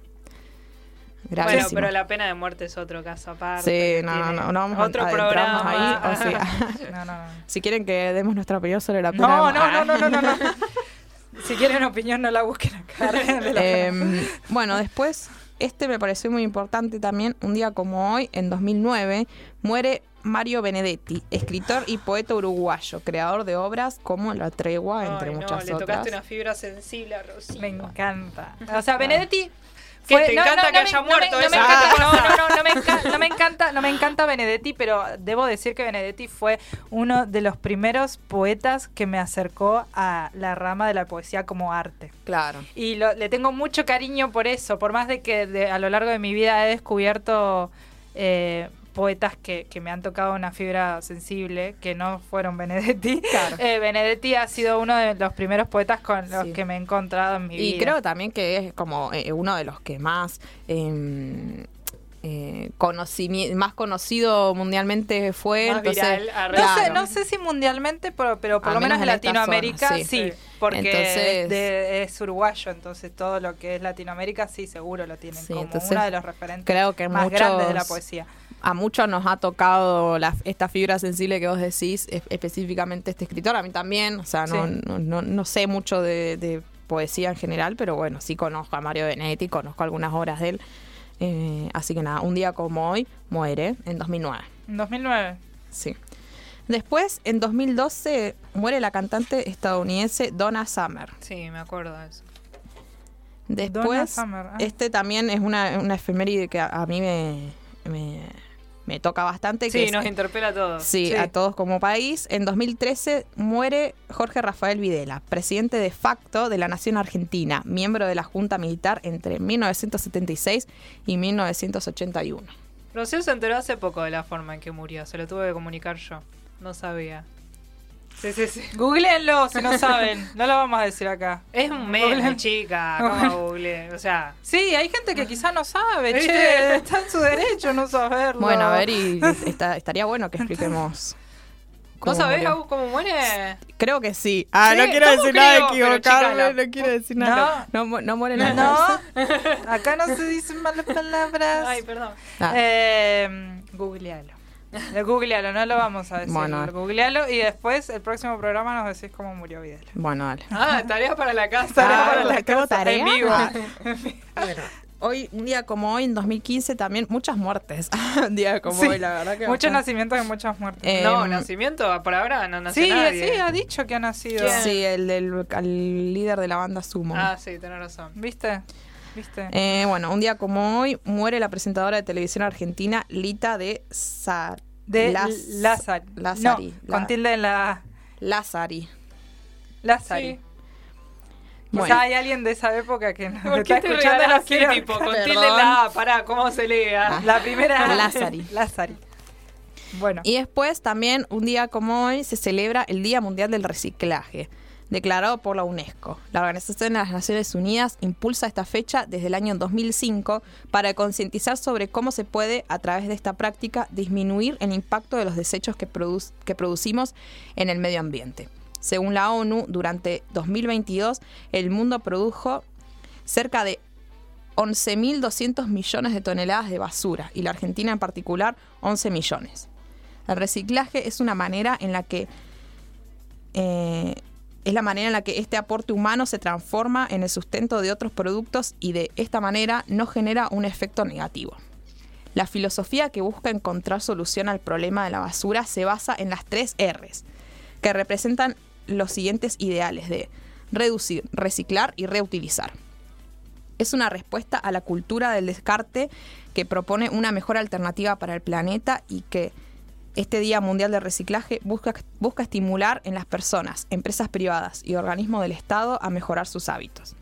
Bueno, gravísimo. pero la pena de muerte es otro caso aparte. Sí, no, no, no, no vamos a otro adentrarnos programa. ahí, o sea, No, no, no. si quieren que demos nuestra opinión sobre la pena No, de muerte. no, no, no, no, no. Si quieren opinión, no la busquen acá. Em, bueno, después, este me pareció muy importante también. Un día como hoy, en 2009, muere Mario Benedetti, escritor y poeta uruguayo, creador de obras como La Tregua, entre Ay, no, muchas le otras. tocaste una fibra sensible a Rosy. Me encanta. O sea, Benedetti. ¿Qué, fue- te encanta que haya muerto no me encanta- no, no, no, no me encanta, no me encanta, no me encanta Benedetti, pero debo decir que Benedetti fue uno de los primeros poetas que me acercó a la rama de la poesía como arte. Claro. Y lo- le tengo mucho cariño por eso, por más de que de- a lo largo de mi vida he descubierto eh, poetas que, que me han tocado una fibra sensible, que no fueron Benedetti. Claro. Eh, Benedetti ha sido uno de los primeros poetas con los Sí. que me he encontrado en mi Y vida. creo también que es como eh, uno de los que más em, eh, conocimi- más conocido mundialmente fue. Más entonces, viral. No sé, no sé si mundialmente, pero, pero por lo menos menos en Latinoamérica zona, sí, porque Entonces- es, de- es uruguayo, entonces todo lo que es Latinoamérica sí seguro lo tienen Sí, como entonces uno de los referentes creo que más muchos- grandes de la poesía. A muchos nos ha tocado la- esta fibra sensible que vos decís, es- específicamente este escritor, a mí también, o sea, no, Sí. no, no- no sé mucho de, de poesía en general, pero bueno, sí conozco a Mario Benedetti, conozco algunas obras de él, Eh, así que nada, un día como hoy muere, en 2009, En 2009. sí. Después, en 2012, muere la cantante estadounidense Donna Summer. Sí, me acuerdo de eso. Donna Después, Summer, ah. este también es una, una efeméride que a, a mí me, me, me toca bastante. que Sí, es- nos interpela a todos. Sí, Sí. a todos como país. En 2013 muere Jorge Rafael Videla, presidente de facto de la Nación Argentina, miembro de la Junta Militar entre 1976 y 1981. Rocío se enteró hace poco de la forma en que murió. Se lo tuve que comunicar yo. No sabía. Sí, sí, sí. Googleenlo si no saben, no lo vamos a decir acá. Es un meme, chica. ¿Cómo google? O sea, Sí, hay gente que quizá no sabe, ¿Viste? che, está en su derecho no saberlo. Bueno, a ver, y está- estaría bueno que expliquemos. ¿no sabés murió. Agus, cómo muere? Creo que sí. Ah, Sí, no quiero ¿cómo decir nada, la- no quiero decir nada. No, mu- no muere No, nada. acá no se dicen malas palabras. Ay, perdón. Ah. Eh, googlealo. Googlealo, no lo vamos a decir. Bueno. Googlealo y después el próximo programa nos decís cómo murió Videla. Bueno, dale. Ah, tarea para la casa. Tarea Ah, para la ¿tengo casa, tarea? en vivo. Bueno, hoy, un día como hoy, en 2015, también muchas muertes. un día como Sí, hoy, la verdad que. Muchos nacimientos y muchas muertes. Eh, No, Em, nacimiento, por ahora no nació sí, nadie. sí, ha dicho que ha nacido. ¿Quién? Sí, el del al líder de la banda Sumo. Ah, sí, tenés razón. ¿Viste? ¿Viste? Eh, bueno, un día como hoy muere la presentadora de televisión argentina Lita de Sa de. Lazari. No, con La- tilde en la... Lazari. Lázari. Sí. Quizá Bueno. hay alguien de esa época que nos ¿Por está escuchando tipo, con Perdón. tilde en la A? Pará, ¿cómo se lea? La primera... Lázari. Lázari. Bueno. Y después también, un día como hoy, se celebra el Día Mundial del Reciclaje. Declarado por la UNESCO. La Organización de las Naciones Unidas impulsa esta fecha desde el año 2005 para concientizar sobre cómo se puede, a través de esta práctica, disminuir el impacto de los desechos que, produc- que producimos en el medio ambiente. Según la ONU, durante 2022 el mundo produjo cerca de 11.200 millones de toneladas de basura y la Argentina en particular 11 millones. El reciclaje es una manera en la que eh, es la manera en la que este aporte humano se transforma en el sustento de otros productos y de esta manera no genera un efecto negativo. La filosofía que busca encontrar solución al problema de la basura se basa en las tres R's, que representan los siguientes ideales de reducir, reciclar y reutilizar. Es una respuesta a la cultura del descarte que propone una mejor alternativa para el planeta y que este Día Mundial de Reciclaje busca, busca estimular en las personas, empresas privadas y organismos del Estado a mejorar sus hábitos.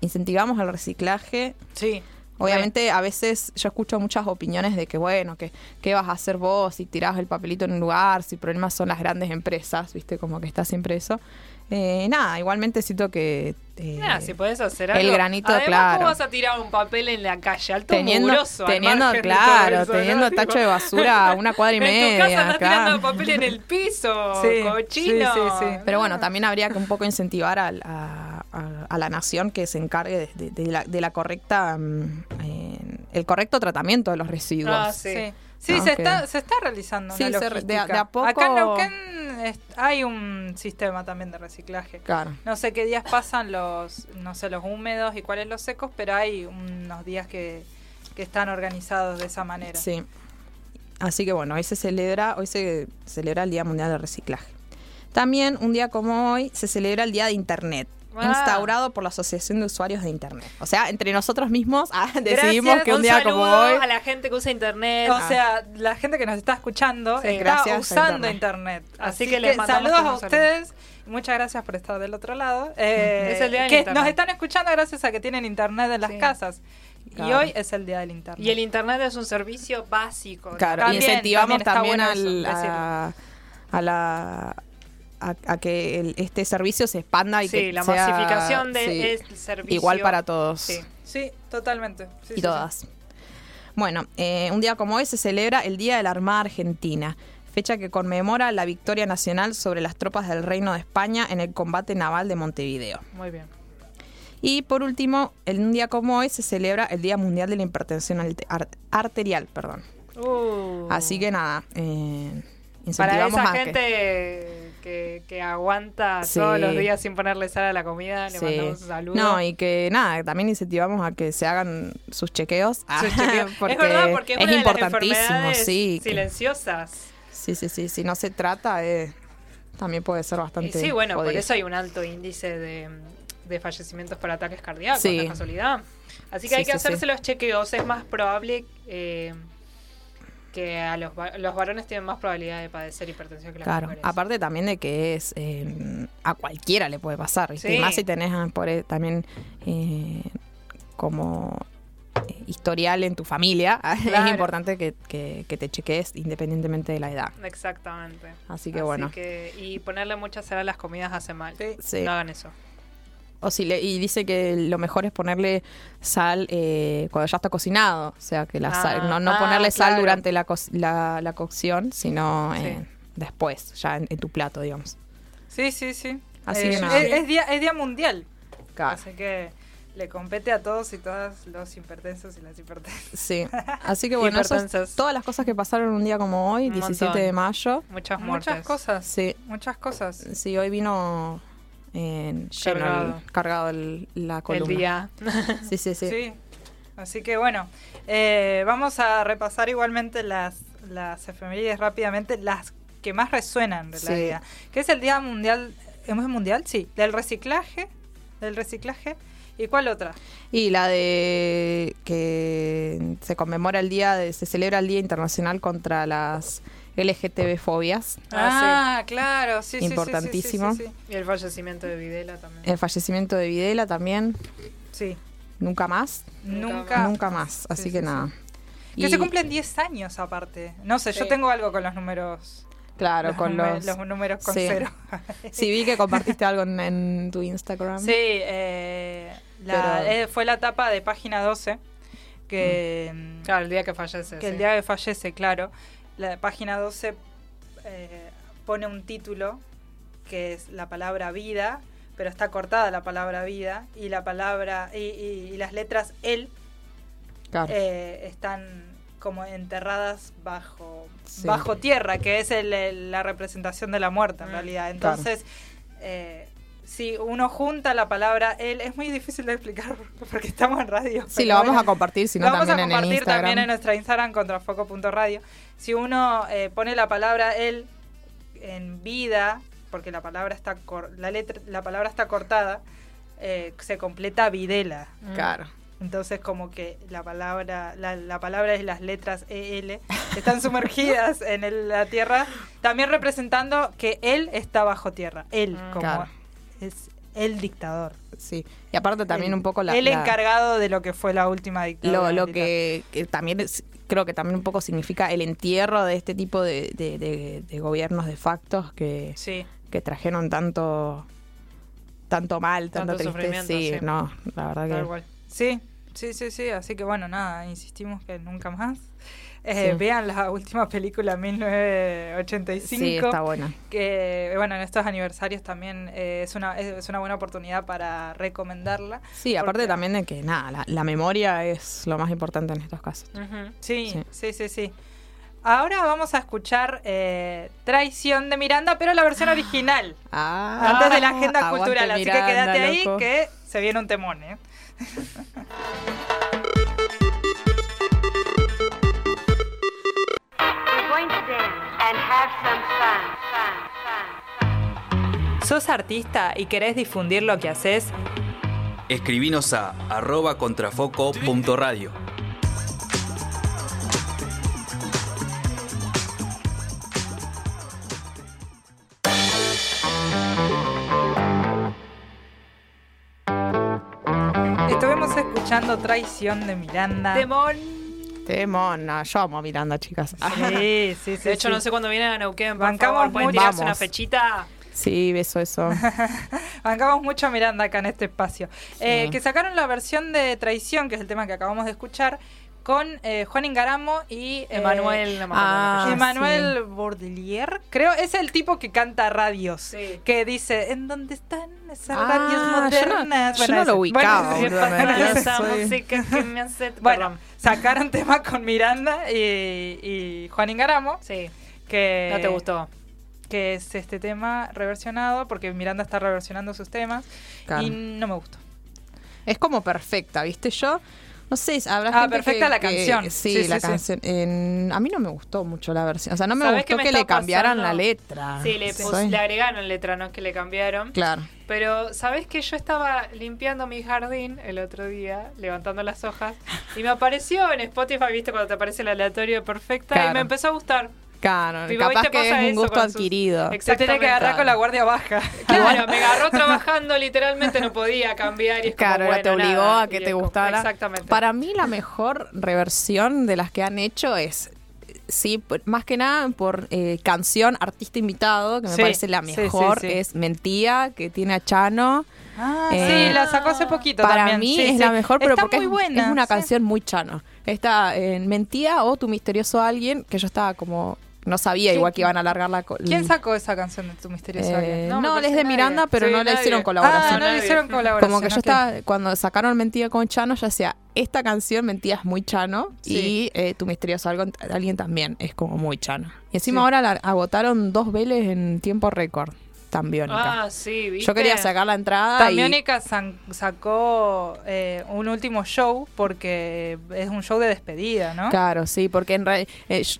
Incentivamos el reciclaje. Sí. Obviamente, a veces yo escucho muchas opiniones de que, bueno, que qué vas a hacer vos si tirás el papelito en un lugar, si el problema son las grandes empresas, ¿viste? Como que está siempre eso. Eh, nada, igualmente siento que. eh, Nada, si podés hacer el algo. granito, Además, claro. ¿cómo vas a tirar un papel en la calle? Alto teniendo, mugroso, teniendo claro, teniendo tacho de basura a una cuadra y En media. tu casa claro. tirando papel en el piso, Sí, cochino. sí, sí. Pero bueno, también habría que un poco incentivar a, a- a la nación que se encargue de, de- de la, de la correcta, mm, eh, el correcto tratamiento de los residuos. Ah, sí. Sí, No, se, está, se está realizando Sí, una se re- de a- logística. de a poco- Acá en Neuquén hay un sistema también de reciclaje. Claro. No sé qué días pasan los, no sé, los húmedos y cuáles los secos, pero hay unos días que, que están organizados de esa manera. Sí. Así que bueno, hoy se celebra, hoy se celebra el Día Mundial del Reciclaje. También un día como hoy se celebra el Día de Internet, Ah. instaurado por la Asociación de Usuarios de Internet. O sea, entre nosotros mismos ah, decidimos Gracias, que un Un día como hoy a la gente que usa internet. O sea, la gente que nos está escuchando Sí, está usando Internet. internet. Así Así, que que, les saludos a ustedes. y Muchas gracias por estar del otro lado. Eh, Es el día del que internet. nos están escuchando gracias a que tienen internet en las Sí. casas. Y hoy es el día del internet. y el internet es un servicio básico. Claro, También, y incentivamos también también, está bueno al- eso, a, a la a, a que el- este servicio se expanda y Sí, que la sea, masificación de sí, servicio. igual para todos Sí. Sí, totalmente. Sí, y sí. todas. Bueno, eh, un día como hoy se celebra el Día de la Armada Argentina, fecha que conmemora la victoria nacional sobre las tropas del Reino de España en el combate naval de Montevideo. Muy bien. Y por último, en un día como hoy se celebra el Día Mundial de la Hipertensión Arterial. Perdón. Uh. Así que nada, eh, Para esa a gente que, que aguanta Sí. todos los días sin ponerle sal a la comida, le Sí. mandamos un saludo. No, y que nada, también incentivamos a que se hagan sus chequeos. Sus chequeos. porque es verdad, porque es, es una de las importantísimo, enfermedades sí. que- silenciosas. sí, sí, sí. Si no se trata, eh, también puede ser Y bastante. sí, bueno, por eso hay un alto índice de, de fallecimientos por ataques cardíacos, Sí. casualidad. Así que Sí, hay que sí, hacerse los chequeos. Es más probable eh, que a los, los varones tienen más probabilidad de padecer hipertensión que las Claro, mujeres. aparte también de que es eh, a cualquiera le puede pasar. Sí. Y más si tenés ah, por, eh, también eh, como historial en tu familia, Claro. es importante que, que- que te cheques independientemente de la edad. Exactamente. Así que bueno. que- y ponerle mucha sal a las comidas hace mal. Sí. No hagan eso. O si le, y dice que lo mejor es ponerle sal eh, cuando ya está cocinado. O sea, que la Ah, sal, no, no ah, ponerle sal claro. durante la, co- la, la cocción, sino Sí. eh, después, ya en, en tu plato, digamos. Sí, sí, sí. Así Eh, es, es día, es día mundial. Claro. Así que le compete a todos y todas los hipertensos y las hipertensas. Sí. Así que bueno, eso es todas las cosas que pasaron un día como hoy, Un 17 montón. de mayo. Muchas Muchas cosas. Sí. Muchas cosas. Sí, hoy vino lleno el- Cargado. el- la columna. día. Sí, sí, sí. Sí. Así que bueno, eh, vamos a repasar igualmente las, las efemérides rápidamente, las que más resuenan de la vida. Que es el Día Mundial, ¿es mundial? Sí, del reciclaje, del reciclaje. ¿Y cuál otra? Y la de que se conmemora el día, de, se celebra el Día Internacional contra las LGTB fobias. Ah, claro, sí, sí, sí, sí, Importantísimo. sí, sí, Y el fallecimiento de Videla también. El fallecimiento de Videla también. Sí. Nunca más. Nunca, Nunca más. Así Sí, que sí, nada. Que Y- se cumplen 10 años aparte. No sé, yo tengo algo con los números. Claro, con nume- los- números con sí. cero. Sí, vi que compartiste algo en, en tu Instagram. Sí, eh, la- Pero- eh, fue la tapa de página 12, que, mm, Claro, el día que fallece. que sí. el día que fallece, claro, la página 12 eh, pone un título que es la palabra vida, pero está cortada la palabra vida y la palabra y, y- y las letras él Claro. eh, están como enterradas bajo Sí. bajo tierra, que es el- el- la representación de la muerte en realidad. Mm. Claro. Entonces, eh, si uno junta la palabra él, es muy difícil de explicar porque estamos en radio. Sí, lo vamos a compartir, si no Lo vamos a también en compartir también en nuestra Instagram contrafoco.radio. Si uno eh, pone la palabra él en vida, porque la palabra está cor- la letra, la palabra está cortada, eh, se completa videla. Claro. Entonces como que la palabra, la, la palabra y las letras EL están sumergidas en el- la tierra, también representando que él está bajo tierra. Él, como Claro. Es el dictador. Sí. Y aparte también El- un poco la... El la- encargado de lo que fue la última dictadura. lo, lo que, que también es- creo que también un poco significa el entierro de este tipo de, de- de- de gobiernos de factos que, Sí. que trajeron tanto tanto mal, tanto, Tanto tristeza. sufrimiento, Sí, sí. no, la verdad que. Sí, sí, sí, sí. Así que bueno, nada, insistimos que nunca más. Eh, Sí. Vean la última película 1985. Sí, está buena. Que bueno, en estos aniversarios también eh, es, una, es, una buena oportunidad para recomendarla. Sí, aparte también de que nada, la, la memoria es lo más importante en estos casos. Sí, Sí. sí, sí, sí. Ahora vamos a escuchar eh, Traición de Miranda, pero la versión original. Ah, antes de la agenda cultural. Así que quédate ahí loco. que se viene un temón, and have some fun, fun, fun. ¿Sos artista y querés difundir lo que haces? Escribinos a arroba contrafoco.radio. Estuvimos escuchando Traición de Miranda. Temón, no, yo amo a Miranda, chicas. Sí, sí, sí. De hecho, sí. no sé cuándo vienen a Neuquén. Por Bancamos favor, ¿pueden mucho. tirarse Vamos. una fechita? Sí, beso eso. Bancamos mucho a Miranda acá en este espacio. Eh, que sacaron la versión de Traición, que es el tema que acabamos de escuchar, con eh, Juan Ingaramo y eh, Emanuel, no me acuerdo ah, Bordelier, creo, es el tipo que canta radios, Sí. que dice, ¿en dónde están esas Ah, radios yo no- modernas? yo no lo ese. ubicaba. Esa soy- música que me hace... Bueno, Perdón. sacaron tema con Miranda y, y Juan Ingaramo, Sí, que no te gustó. que es este tema reversionado, porque Miranda está reversionando sus temas, Claro. y no me gustó. Es como perfecta, ¿viste? Yo no sé, habrá Ah, gente perfecta que- la que- canción. Sí, Sí, la sí, sí. canción. En- a mí no me gustó mucho la versión. O sea, no me ¿Sabés gustó qué me que le cambiaran pasando? la letra. Sí, le, Sí. le agregaron letra, no es que le cambiaron. Claro. Pero, ¿sabes que Yo estaba limpiando mi jardín el otro día, levantando las hojas, y me apareció en Spotify, ¿viste? Cuando te aparece el aleatorio perfecta, y Claro. me empezó a gustar. Claro, Tipo, capaz que es un gusto con sus- adquirido. Se tiene que agarrar con la guardia baja. Claro, me agarró trabajando, literalmente no podía cambiar. Y es como, Claro, bueno, te obligó nada, a que te como- gustara. Exactamente. Para mí la mejor reversión de las que han hecho es, sí, más que nada por eh, canción artista invitado, que me Sí, parece la sí, sí, mejor, sí. es Mentía, que tiene a Chano. Ah, Eh, sí, la sacó hace poquito Para también. mí Sí, es sí. la mejor, pero Está porque muy es, buena. es una sí. canción muy Chano. Está en Mentía o Tu misterioso alguien, que yo estaba como... No sabía ¿Quién- igual que iban a alargar la... ¿Quién sacó esa canción de tu misterioso Eh, alguien? no, me es de nadie. Miranda, pero Sí, no le hicieron colaboración. Ah, no le hicieron colaboración. Como que yo ok. estaba, cuando sacaron Mentira con Chano, ya sea esta canción, Mentira es muy Chano, Sí. y eh, Tu misterioso algo, alguien también es como muy Chano. Y encima Sí. ahora la agotaron dos veles en tiempo récord, tan biónica. Ah, sí, ¿viste? yo quería sacar la entrada y... San- sacó eh, un último show porque es un show de despedida, ¿no? Claro, sí, porque en realidad,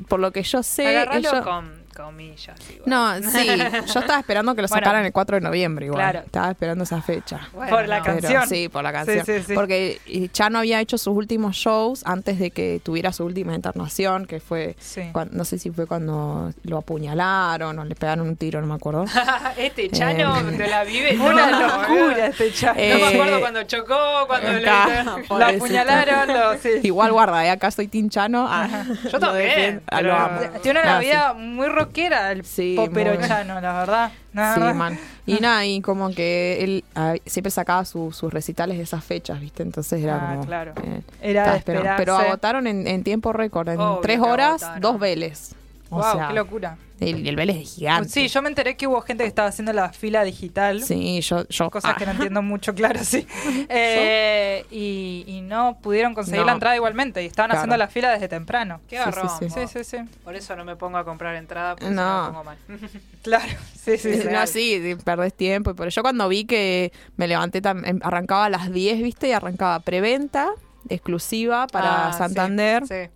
por lo que yo sé... Agarralo ellos- con comillas. igual. No, sí, yo estaba esperando que lo Bueno, sacaran el 4 de noviembre igual. claro. Estaba esperando esa fecha. Bueno, por la no. Pero- canción. sí, por la canción. Sí, sí, sí. Porque eh, Chano había hecho sus últimos shows antes de que tuviera su última internación, que fue, Sí. cuan- no sé si fue cuando lo apuñalaron o le pegaron un tiro, no me acuerdo. este Chano Eh, te la vive. Una locura este chat. No me Eh, acuerdo cuando chocó, cuando le... Claro, Lo apuñalaron, lo, sí. Igual guarda, ¿eh? acá soy Tin Chano. ah, Yo también, ah, lo pero- amo. Tiene una sí. vida muy rockera el Sí, popero muy. chano, la verdad. La Sí, verdad. man. Y nada, y como que él ah, siempre sacaba su- sus recitales de esas fechas, ¿viste? Entonces era Ah, como. claro. eh, Era. Pero agotaron en, en tiempo récord. En Obvio tres horas, agotaron. dos Vélez. O Wow, sea, qué locura. El, el Vélez es gigante. Sí, yo me enteré que hubo gente que estaba haciendo la fila digital. Sí, yo. yo Cosas ah. que no entiendo mucho, claro, sí. Eh, y, y no pudieron conseguir No. la entrada igualmente. Y estaban Claro. haciendo la fila desde temprano. Qué Sí, sí, garrón. sí. Sí, sí, sí. Por eso no me pongo a comprar entrada porque No. me pongo mal. Claro, sí, sí, sí. no, sí, sí, perdés tiempo. Y por eso cuando vi que me levanté, em, arrancaba a las 10, ¿viste? Y arrancaba preventa exclusiva para Ah, sí, Santander. Sí.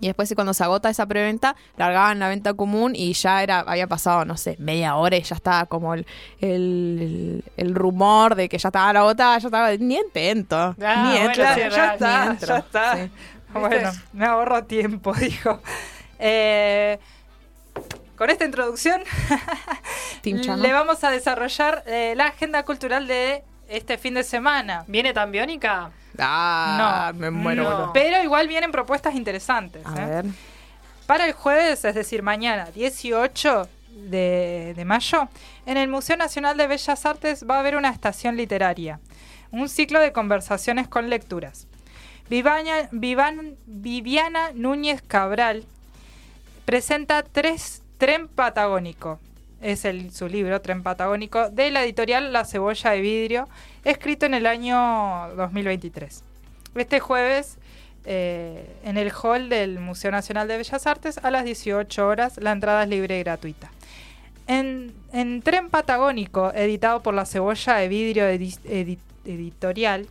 Y después cuando se agota esa preventa, largaban la venta común y ya era había pasado, no sé, media hora y ya estaba como el, el, el rumor de que ya estaba la agotada, ya estaba, ni intento, Ah, ni bueno, entro, sí, ya está, ni entro. ya está. Sí. Bueno, me ahorro tiempo, dijo. Eh, con esta introducción le vamos a desarrollar eh, la agenda cultural de este fin de semana. ¿Viene tan biónica? Ah, no, me muero. no. pero igual vienen propuestas interesantes. A ¿eh? ver. Para el jueves, es decir, mañana, 18 de, de mayo, en el Museo Nacional de Bellas Artes va a haber una estación literaria, un ciclo de conversaciones con lecturas. Vivaña- Vivan- Viviana Núñez Cabral presenta tres Tren Patagónico. Es su libro, Tren Patagónico, de la editorial La Cebolla de Vidrio, escrito en el año 2023. Este jueves, eh, en el hall del Museo Nacional de Bellas Artes, a las 18 horas, la entrada es libre y gratuita. En, en Tren Patagónico, editado por La Cebolla de Vidrio edi- edi- Editorial,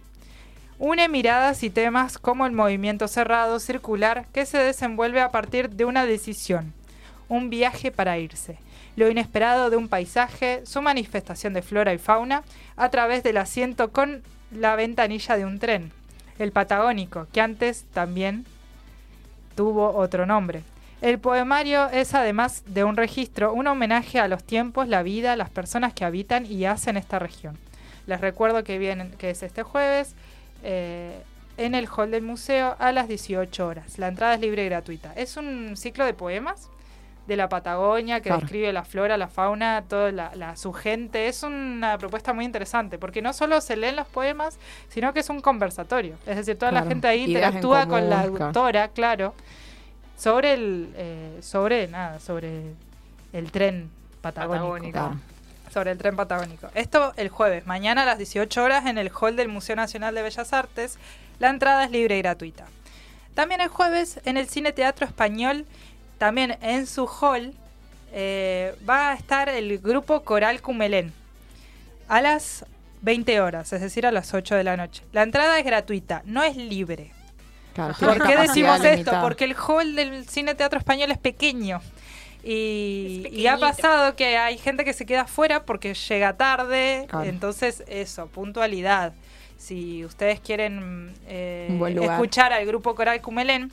une miradas y temas como el movimiento cerrado circular que se desenvuelve a partir de una decisión, un viaje para irse, lo inesperado de un paisaje, su manifestación de flora y fauna a través del asiento con la ventanilla de un tren, el Patagónico, que antes también tuvo otro nombre. El poemario es además de un registro, un homenaje a los tiempos, la vida, las personas que habitan y hacen esta región. Les recuerdo que vienen, que es este jueves, eh, en el hall del museo a las 18 horas. La entrada es libre y gratuita. Es un ciclo de poemas de la Patagonia que Claro. describe la flora, la fauna, toda la, la- su gente. Es una propuesta muy interesante porque no solo se leen los poemas, sino que es un conversatorio. Es decir, toda la gente ahí interactúa con la autora, claro, sobre el, eh, sobre nada, sobre el tren patagónico. Patagónico. Claro. Sobre el tren patagónico. Esto el jueves, mañana a las 18 horas en el hall del Museo Nacional de Bellas Artes. La entrada es libre y gratuita. También el jueves en el Cine Teatro Español, también en su hall, eh, va a estar el grupo Coral Cumelén a las 20 horas, es decir, a las 8 de la noche. La entrada es gratuita, no es libre. Claro, ¿Por qué decimos esto? limitada. Porque el hall del Cine Teatro Español es pequeño. Y, Es y ha pasado que hay gente que se queda afuera porque llega tarde. Claro. Entonces, eso, puntualidad. Si ustedes quieren eh, escuchar al grupo Coral Cumelén,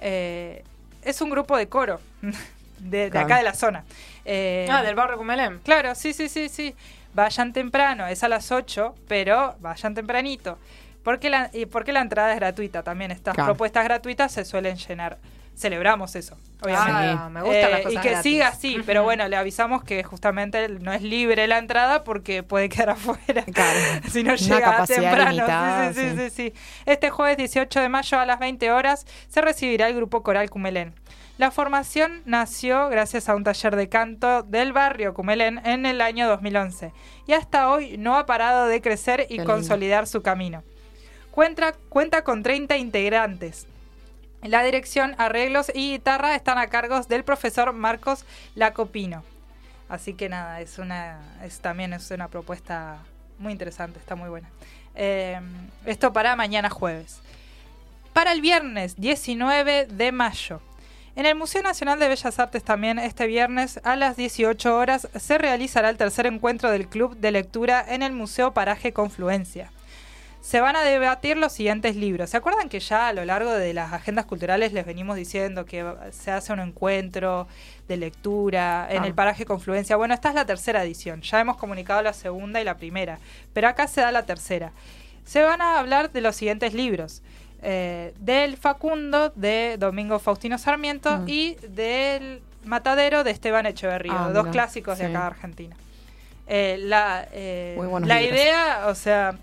eh, es un grupo de coro de, de Claro. acá de la zona. Eh, Ah, del barrio Cumelén. Claro, sí, sí, sí, sí. Vayan temprano, es a las 8, pero vayan tempranito. Porque la, y porque la entrada es gratuita también. Estas Claro. propuestas gratuitas se suelen llenar. Celebramos eso, obviamente. Ah, me gustan las Eh, cosas y que gratis. siga así, pero bueno, le avisamos que justamente no es libre la entrada porque puede quedar afuera Claro. si no llega temprano. limitada, sí, sí, sí, sí. Este jueves 18 de mayo a las 20 horas se recibirá el grupo Coral Cumelén. La formación nació gracias a un taller de canto del barrio Cumelén en el año 2011 y hasta hoy no ha parado de crecer y Qué lindo. consolidar su camino. Cuenta, cuenta con 30 integrantes. La dirección, arreglos y guitarra están a cargos del profesor Marcos Lacopino. Así que nada, es una, también es una propuesta muy interesante, está muy buena. Eh, esto para mañana jueves. Para el viernes 19 de mayo. En el Museo Nacional de Bellas Artes también este viernes a las 18 horas se realizará el tercer encuentro del Club de Lectura en el Museo Paraje Confluencia. Se van a debatir los siguientes libros. ¿Se acuerdan que ya a lo largo de las agendas culturales les venimos diciendo que se hace un encuentro de lectura en Ah. el paraje Confluencia? Bueno, esta es la tercera edición. Ya hemos comunicado la segunda y la primera, pero acá se da la tercera. Se van a hablar de los siguientes libros. eh, del Facundo de Domingo Faustino Sarmiento Mm. y del Matadero de Esteban Echeverría, Ah, dos clásicos de acá de Argentina. Eh, la eh, la libros. idea, o sea,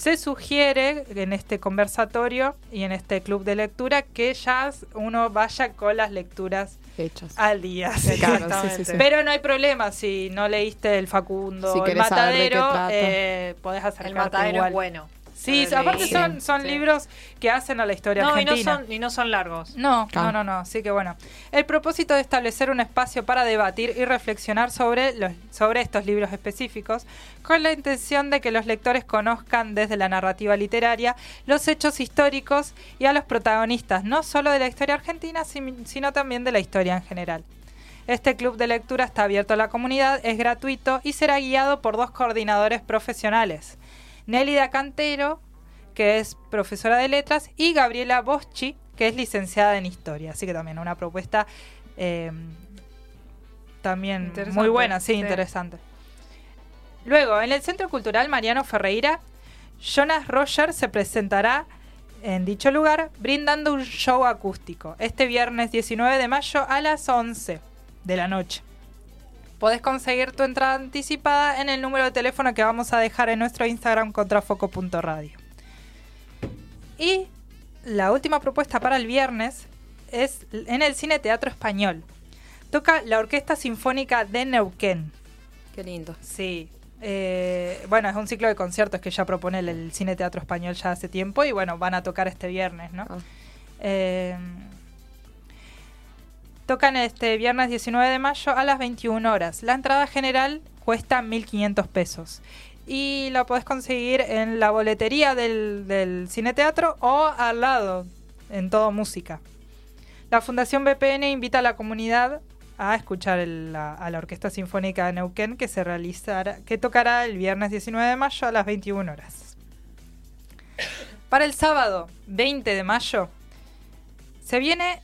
se sugiere en este conversatorio y en este club de lectura que ya uno vaya con las lecturas Hechas. al día. Sí, claro, sí, sí, sí. Pero no hay problema si no leíste el Facundo Si o el Matadero, eh, podés acercarte El matadero igual. es bueno. Sí, aparte son, son Sí. libros que hacen a la historia No, y no, argentina. son, y no son largos. No, Claro. no, no, no. Así que bueno. El propósito de establecer un espacio para debatir y reflexionar sobre, los, sobre estos libros específicos, con la intención de que los lectores conozcan desde la narrativa literaria los hechos históricos y a los protagonistas, no solo de la historia argentina, sino también de la historia en general. Este club de lectura está abierto a la comunidad, es gratuito y será guiado por dos coordinadores profesionales. Nélida Cantero, que es profesora de letras, y Gabriela Boschi, que es licenciada en historia. Así que también una propuesta eh, también muy buena, sí, sí. interesante. Luego, en el Centro Cultural Mariano Ferreira, Jonas Roger se presentará en dicho lugar brindando un show acústico este viernes 19 de mayo a las 11 de la noche. Podés conseguir tu entrada anticipada en el número de teléfono que vamos a dejar en nuestro Instagram contrafoco.radio. Y la última propuesta para el viernes es en el Cine Teatro Español. Toca la Orquesta Sinfónica de Neuquén. Qué lindo. Sí. Eh, bueno, es un ciclo de conciertos que ya propone el, el Cine Teatro Español ya hace tiempo y bueno, van a tocar este viernes, ¿no? Eh, tocan este viernes 19 de mayo a las 21 horas. La entrada general cuesta 1.500 pesos. Y la podés conseguir en la boletería del, del Cine Teatro o al lado, en Todo Música. La Fundación BPN invita a la comunidad a escuchar a la Orquesta Sinfónica de Neuquén que se realizará, que tocará el viernes 19 de mayo a las 21 horas. Para el sábado 20 de mayo se viene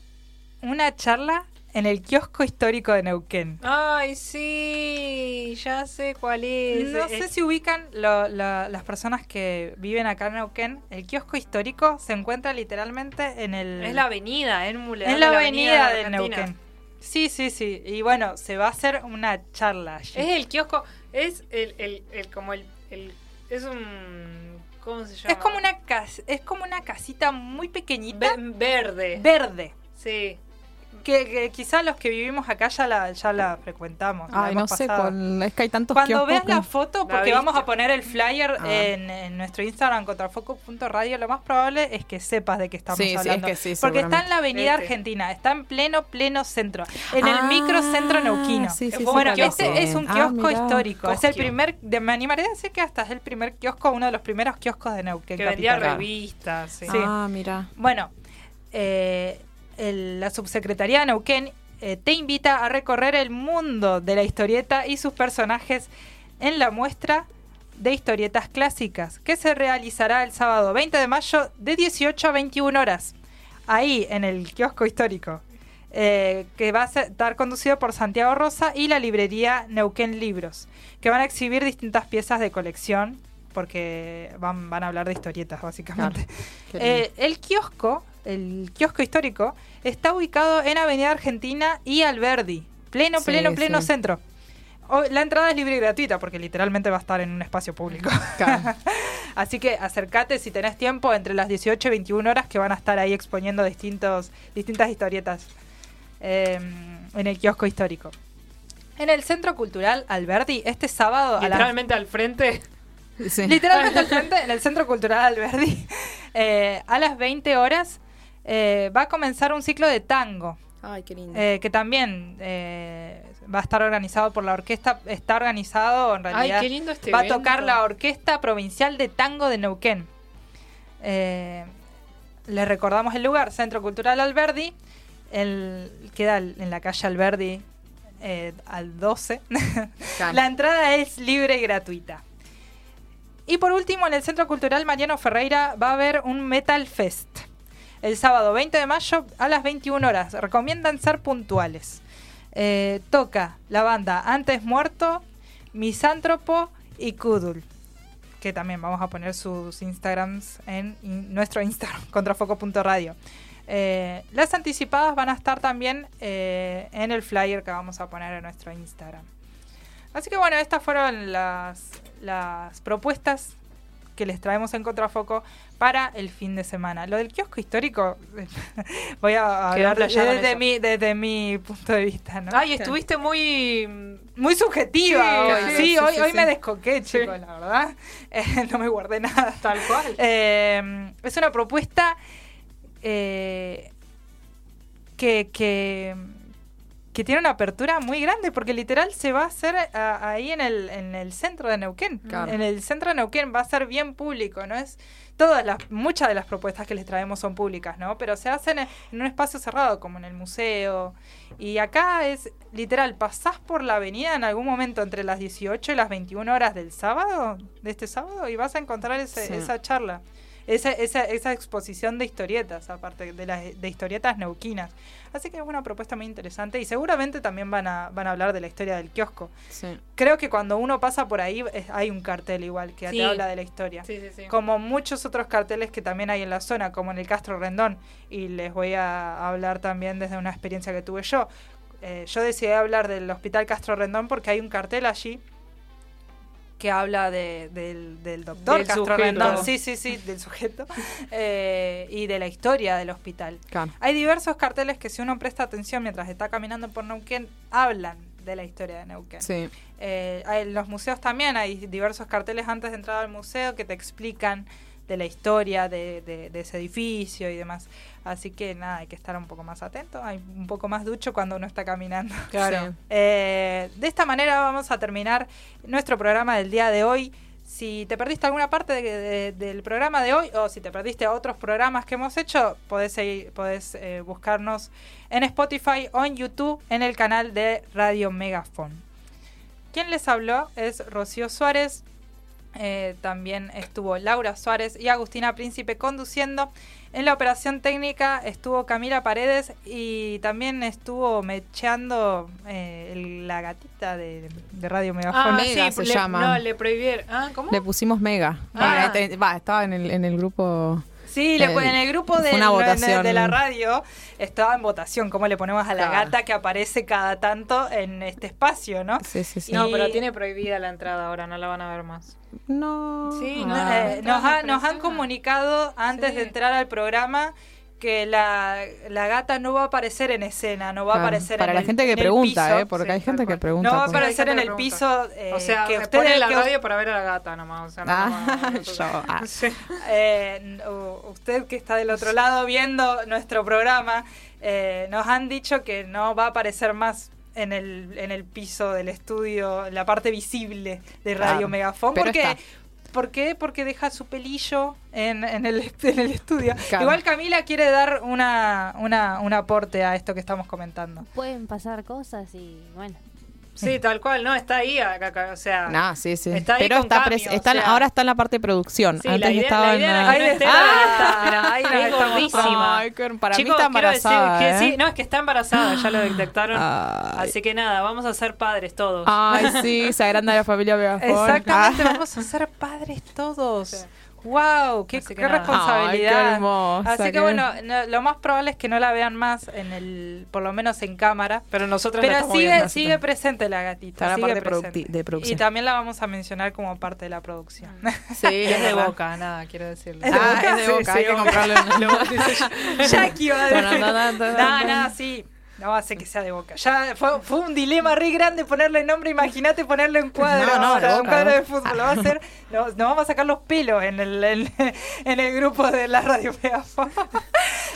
una charla en el kiosco histórico de Neuquén. Ay, sí, ya sé cuál es. No Eh, sé si ubican lo- la- las personas que viven acá en Neuquén. El kiosco histórico se encuentra literalmente en el... Es la avenida, en Muledón en la avenida de. Neuquén. Sí, sí, sí. Y bueno, se va a hacer una charla allí. Es el kiosco, es el, el, el como el, el- es un ¿cómo se llama? Es como una cas- es como una casita muy pequeñita, Ve- verde. verde. Sí. Que, que quizá los que vivimos acá ya la, ya la frecuentamos. la Ay, no hemos sé, cuál- es que hay tantos Cuando veas que- la foto, La porque vamos a poner el flyer Ah. en, en nuestro Instagram contrafoco.radio, lo más probable es que sepas de qué estamos Sí, sí, es hablando. que sí, porque está en la avenida Este. Argentina, está en pleno, pleno centro, en el Ah, microcentro neuquino. sí, sí, sí, bueno, sí, este es un Ah, kiosco mirá. histórico. Es el primer, de, me animaría a decir que hasta es el primer kiosco, uno de los primeros kioscos de Neuquén. Que vendía capital. revistas, sí. Sí. Ah, mira. Bueno, eh, el- la subsecretaría de Neuquén eh, te invita a recorrer el mundo de la historieta y sus personajes en la muestra de historietas clásicas, que se realizará el sábado 20 de mayo de 18 a 21 horas, ahí en el kiosco histórico, eh, que va a estar conducido por Santiago Rosa y la librería Neuquén Libros, que van a exhibir distintas piezas de colección, porque van, van a hablar de historietas, básicamente. Eh, el kiosco, el kiosco histórico, está ubicado en Avenida Argentina y Alberdi. Pleno, Sí, pleno, pleno sí. centro. O- la entrada es libre y gratuita porque literalmente va a estar en un espacio público. Claro. Así que acércate si tenés tiempo entre las 18 y 21 horas que van a estar ahí exponiendo distintos, distintas historietas eh, en el kiosco histórico. En el Centro Cultural Alberdi, este sábado a Literalmente al frente. Sí. Literalmente al frente, en el Centro Cultural Alberdi, eh, a las 20 horas eh, va a comenzar un ciclo de tango, Ay, qué lindo. eh, que también eh, va a estar organizado por la orquesta, está organizado en realidad. Ay, qué lindo este va a tocar la Orquesta Provincial de Tango de Neuquén. Les recordamos el lugar, Centro Cultural Alberdi, el, queda en la calle Alberdi al 12. Claro. La entrada es libre y gratuita. Y por último, en el Centro Cultural Mariano Ferreira va a haber un Metal Fest. El sábado 20 de mayo a las 21 horas. Recomiendan ser puntuales. Eh, toca la banda Antes Muerto, Misántropo y Kudul. Que también vamos a poner sus Instagrams en nuestro Instagram, contrafoco.radio. Eh, las anticipadas van a estar también eh, en el flyer que vamos a poner en nuestro Instagram. Así que bueno, estas fueron las, las propuestas que les traemos en Contrafoco para el fin de semana. Lo del kiosco histórico, voy a hablar playado desde mi, desde mi punto de vista. ¿no? Ay, estuviste muy. Muy subjetiva Sí, hoy. sí, Sí, sí, hoy, sí, hoy sí. me descoqué, chicos, la verdad. Eh, no me guardé nada. Tal cual. Eh, es una propuesta eh, que, que, que tiene una apertura muy grande, porque literal se va a hacer a- ahí en el, en el centro de Neuquén. Claro. En el centro de Neuquén va a ser bien público, ¿no? Es todas las, muchas de las propuestas que les traemos son públicas, ¿no? Pero se hacen en, en un espacio cerrado, como en el museo. Y acá es literal, pasás por la avenida en algún momento entre las 18 y las 21 horas del sábado, de este sábado, y vas a encontrar ese- Sí. esa charla. Esa, esa, esa exposición de historietas, aparte de las de historietas neuquinas. Así que es una propuesta muy interesante y seguramente también van a, van a hablar de la historia del kiosco. Sí. Creo que cuando uno pasa por ahí es- hay un cartel igual que Sí. te habla de la historia. Sí. Como muchos otros carteles que también hay en la zona, como en el Castro Rendón. Y les voy a hablar también desde una experiencia que tuve yo. Eh, yo decidí hablar del Hospital Castro Rendón porque hay un cartel allí que habla de- del, del doctor Del Castro. Rendón. Sí, sí, sí, del sujeto. Eh, y de la historia del hospital. Claro. Hay diversos carteles que si uno presta atención mientras está caminando por Neuquén, hablan de la historia de Neuquén. Sí. Eh, en los museos también hay diversos carteles antes de entrar al museo que te explican de la historia de, de- de ese edificio y demás. Así que nada, hay que estar un poco más atento, hay un poco más ducho cuando uno está caminando. Claro. Eh, de esta manera vamos a terminar nuestro programa del día de hoy. Si te perdiste alguna parte de- de- del programa de hoy o si te perdiste otros programas que hemos hecho, podés, seguir- podés eh, buscarnos en Spotify o en YouTube en el canal de Radio Megafon. Quien les habló es Rocío Suárez. Eh, también estuvo Laura Suárez y Agustina Príncipe conduciendo. En la operación técnica estuvo Camila Paredes y también estuvo mecheando eh, el- la gatita de, de Radio Megafon. Ah, Mega sí, se le- llama. No, le prohibieron. Ah, ¿cómo? Le pusimos mega. Ah. Eh, te- Va, estaba en el, en el grupo. Sí, le- El- en el grupo de, una votación. de la radio estaba en votación cómo le ponemos a la Claro. gata que aparece cada tanto en este espacio, ¿no? Sí, sí, sí. No, pero tiene prohibida la entrada ahora, no la van a ver más. No. Sí, No, eh, no, nos, ha- nos han comunicado antes Sí. de entrar al programa que la, la gata no va a aparecer en escena, no va a aparecer Para en la el- gente que pregunta, piso. ¿eh? Porque Sí, hay gente que pregunta. No va a pues. aparecer en el piso eh, o sea, que ponen la que- radio para ver a la gata nomás. O sea, no, Ah, no, no, no, yo, ah. Sí. Eh, usted que está del otro lado viendo nuestro programa, eh, nos han dicho que no va a aparecer más en el, en el piso del estudio, la parte visible de Radio Megafon. pero Porque, está. ¿Por qué? Porque deja su pelillo en, en el, en el estudio. Igual Camila quiere dar una, una, un aporte a esto que estamos comentando. Pueden pasar cosas y bueno. Sí, tal cual, no, está ahí, acá, acá, o sea. No, sí, sí. Está ahí Pero con está, o está en- sea. ahora está en la parte de producción. Sí, Antes la idea, estaba la en idea la- era que no pero ya está, gordísima. Ay, para mí Chicos, está quiero decir embarazada, que ¿eh? sí, no, es que está embarazada, ya lo detectaron. Ay. Así que nada, vamos a ser padres todos. Ay, sí, se agranda la familia Megafon. Exactamente, Ah. vamos a ser padres todos. ¡Wow! ¡Qué, que qué nada. responsabilidad! Ay, qué hermosa, Así que bueno, no- lo más probable es que no la vean más en el, por lo menos en cámara. Pero nosotros la Pero estamos sigue, viendo. sigue presente la gatita. La sigue parte presente. de producción. Y también la vamos a mencionar como parte de la producción. Sí, Y es de boca, nada, quiero decirle. ¿Es de Ah, Boca? es de Sí, boca, sí, hay que obvio. comprarlo en Jackie va a decir. Tan. no, sí. No hace que sea de boca. Ya fue, fue un dilema re grande ponerle nombre. Imagínate ponerlo en cuadro. No, no, de un cuadro de de fútbol. Lo va a hacer. Nos, nos vamos a sacar los pelos en el, en, en el grupo de la radio Megafon.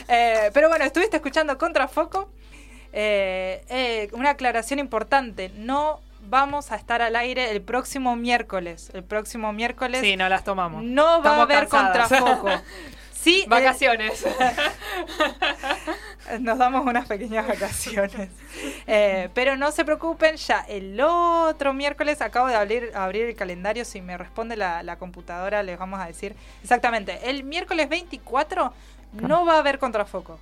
Eh, pero bueno, estuviste escuchando Contrafoco. Eh, eh, una aclaración importante. No vamos a estar al aire el próximo miércoles. El próximo miércoles Sí, no las tomamos. no va a haber cansadas. contrafoco. Sí, eh, Vacaciones. nos damos unas pequeñas vacaciones. Eh, pero no se preocupen, ya el otro miércoles acabo de abrir, abrir el calendario. Si me responde la, la computadora, les vamos a decir exactamente. El miércoles 24 no va a haber contrafoco.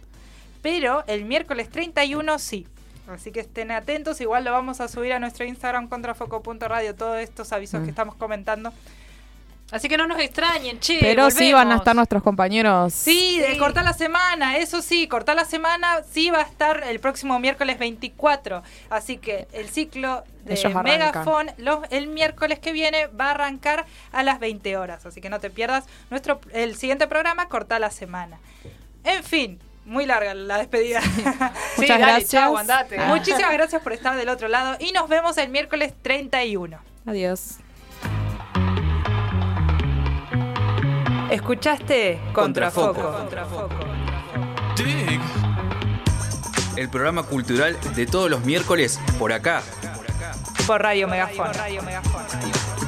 Pero el miércoles 31 sí. Así que estén atentos. Igual lo vamos a subir a nuestro Instagram contrafoco.radio. Todos estos avisos Mm. que estamos comentando. Así que no nos extrañen, che. Pero sí van a estar nuestros compañeros. Sí, de cortar la semana, eso sí, cortar la semana sí va a estar el próximo miércoles 24. Así que el ciclo de Ellos. Megafon los, el miércoles que viene va a arrancar a las 20 horas. Así que no te pierdas nuestro el siguiente programa, corta la semana. En fin. Muy larga la despedida. Muchas dale, gracias. chau, andate. Ah. Muchísimas gracias por estar del otro lado y nos vemos el miércoles 31. Adiós. ¿Escuchaste? Contrafoco. Contrafoco. El programa cultural de todos los miércoles por acá. Por Radio Megafon. Radio Megafon.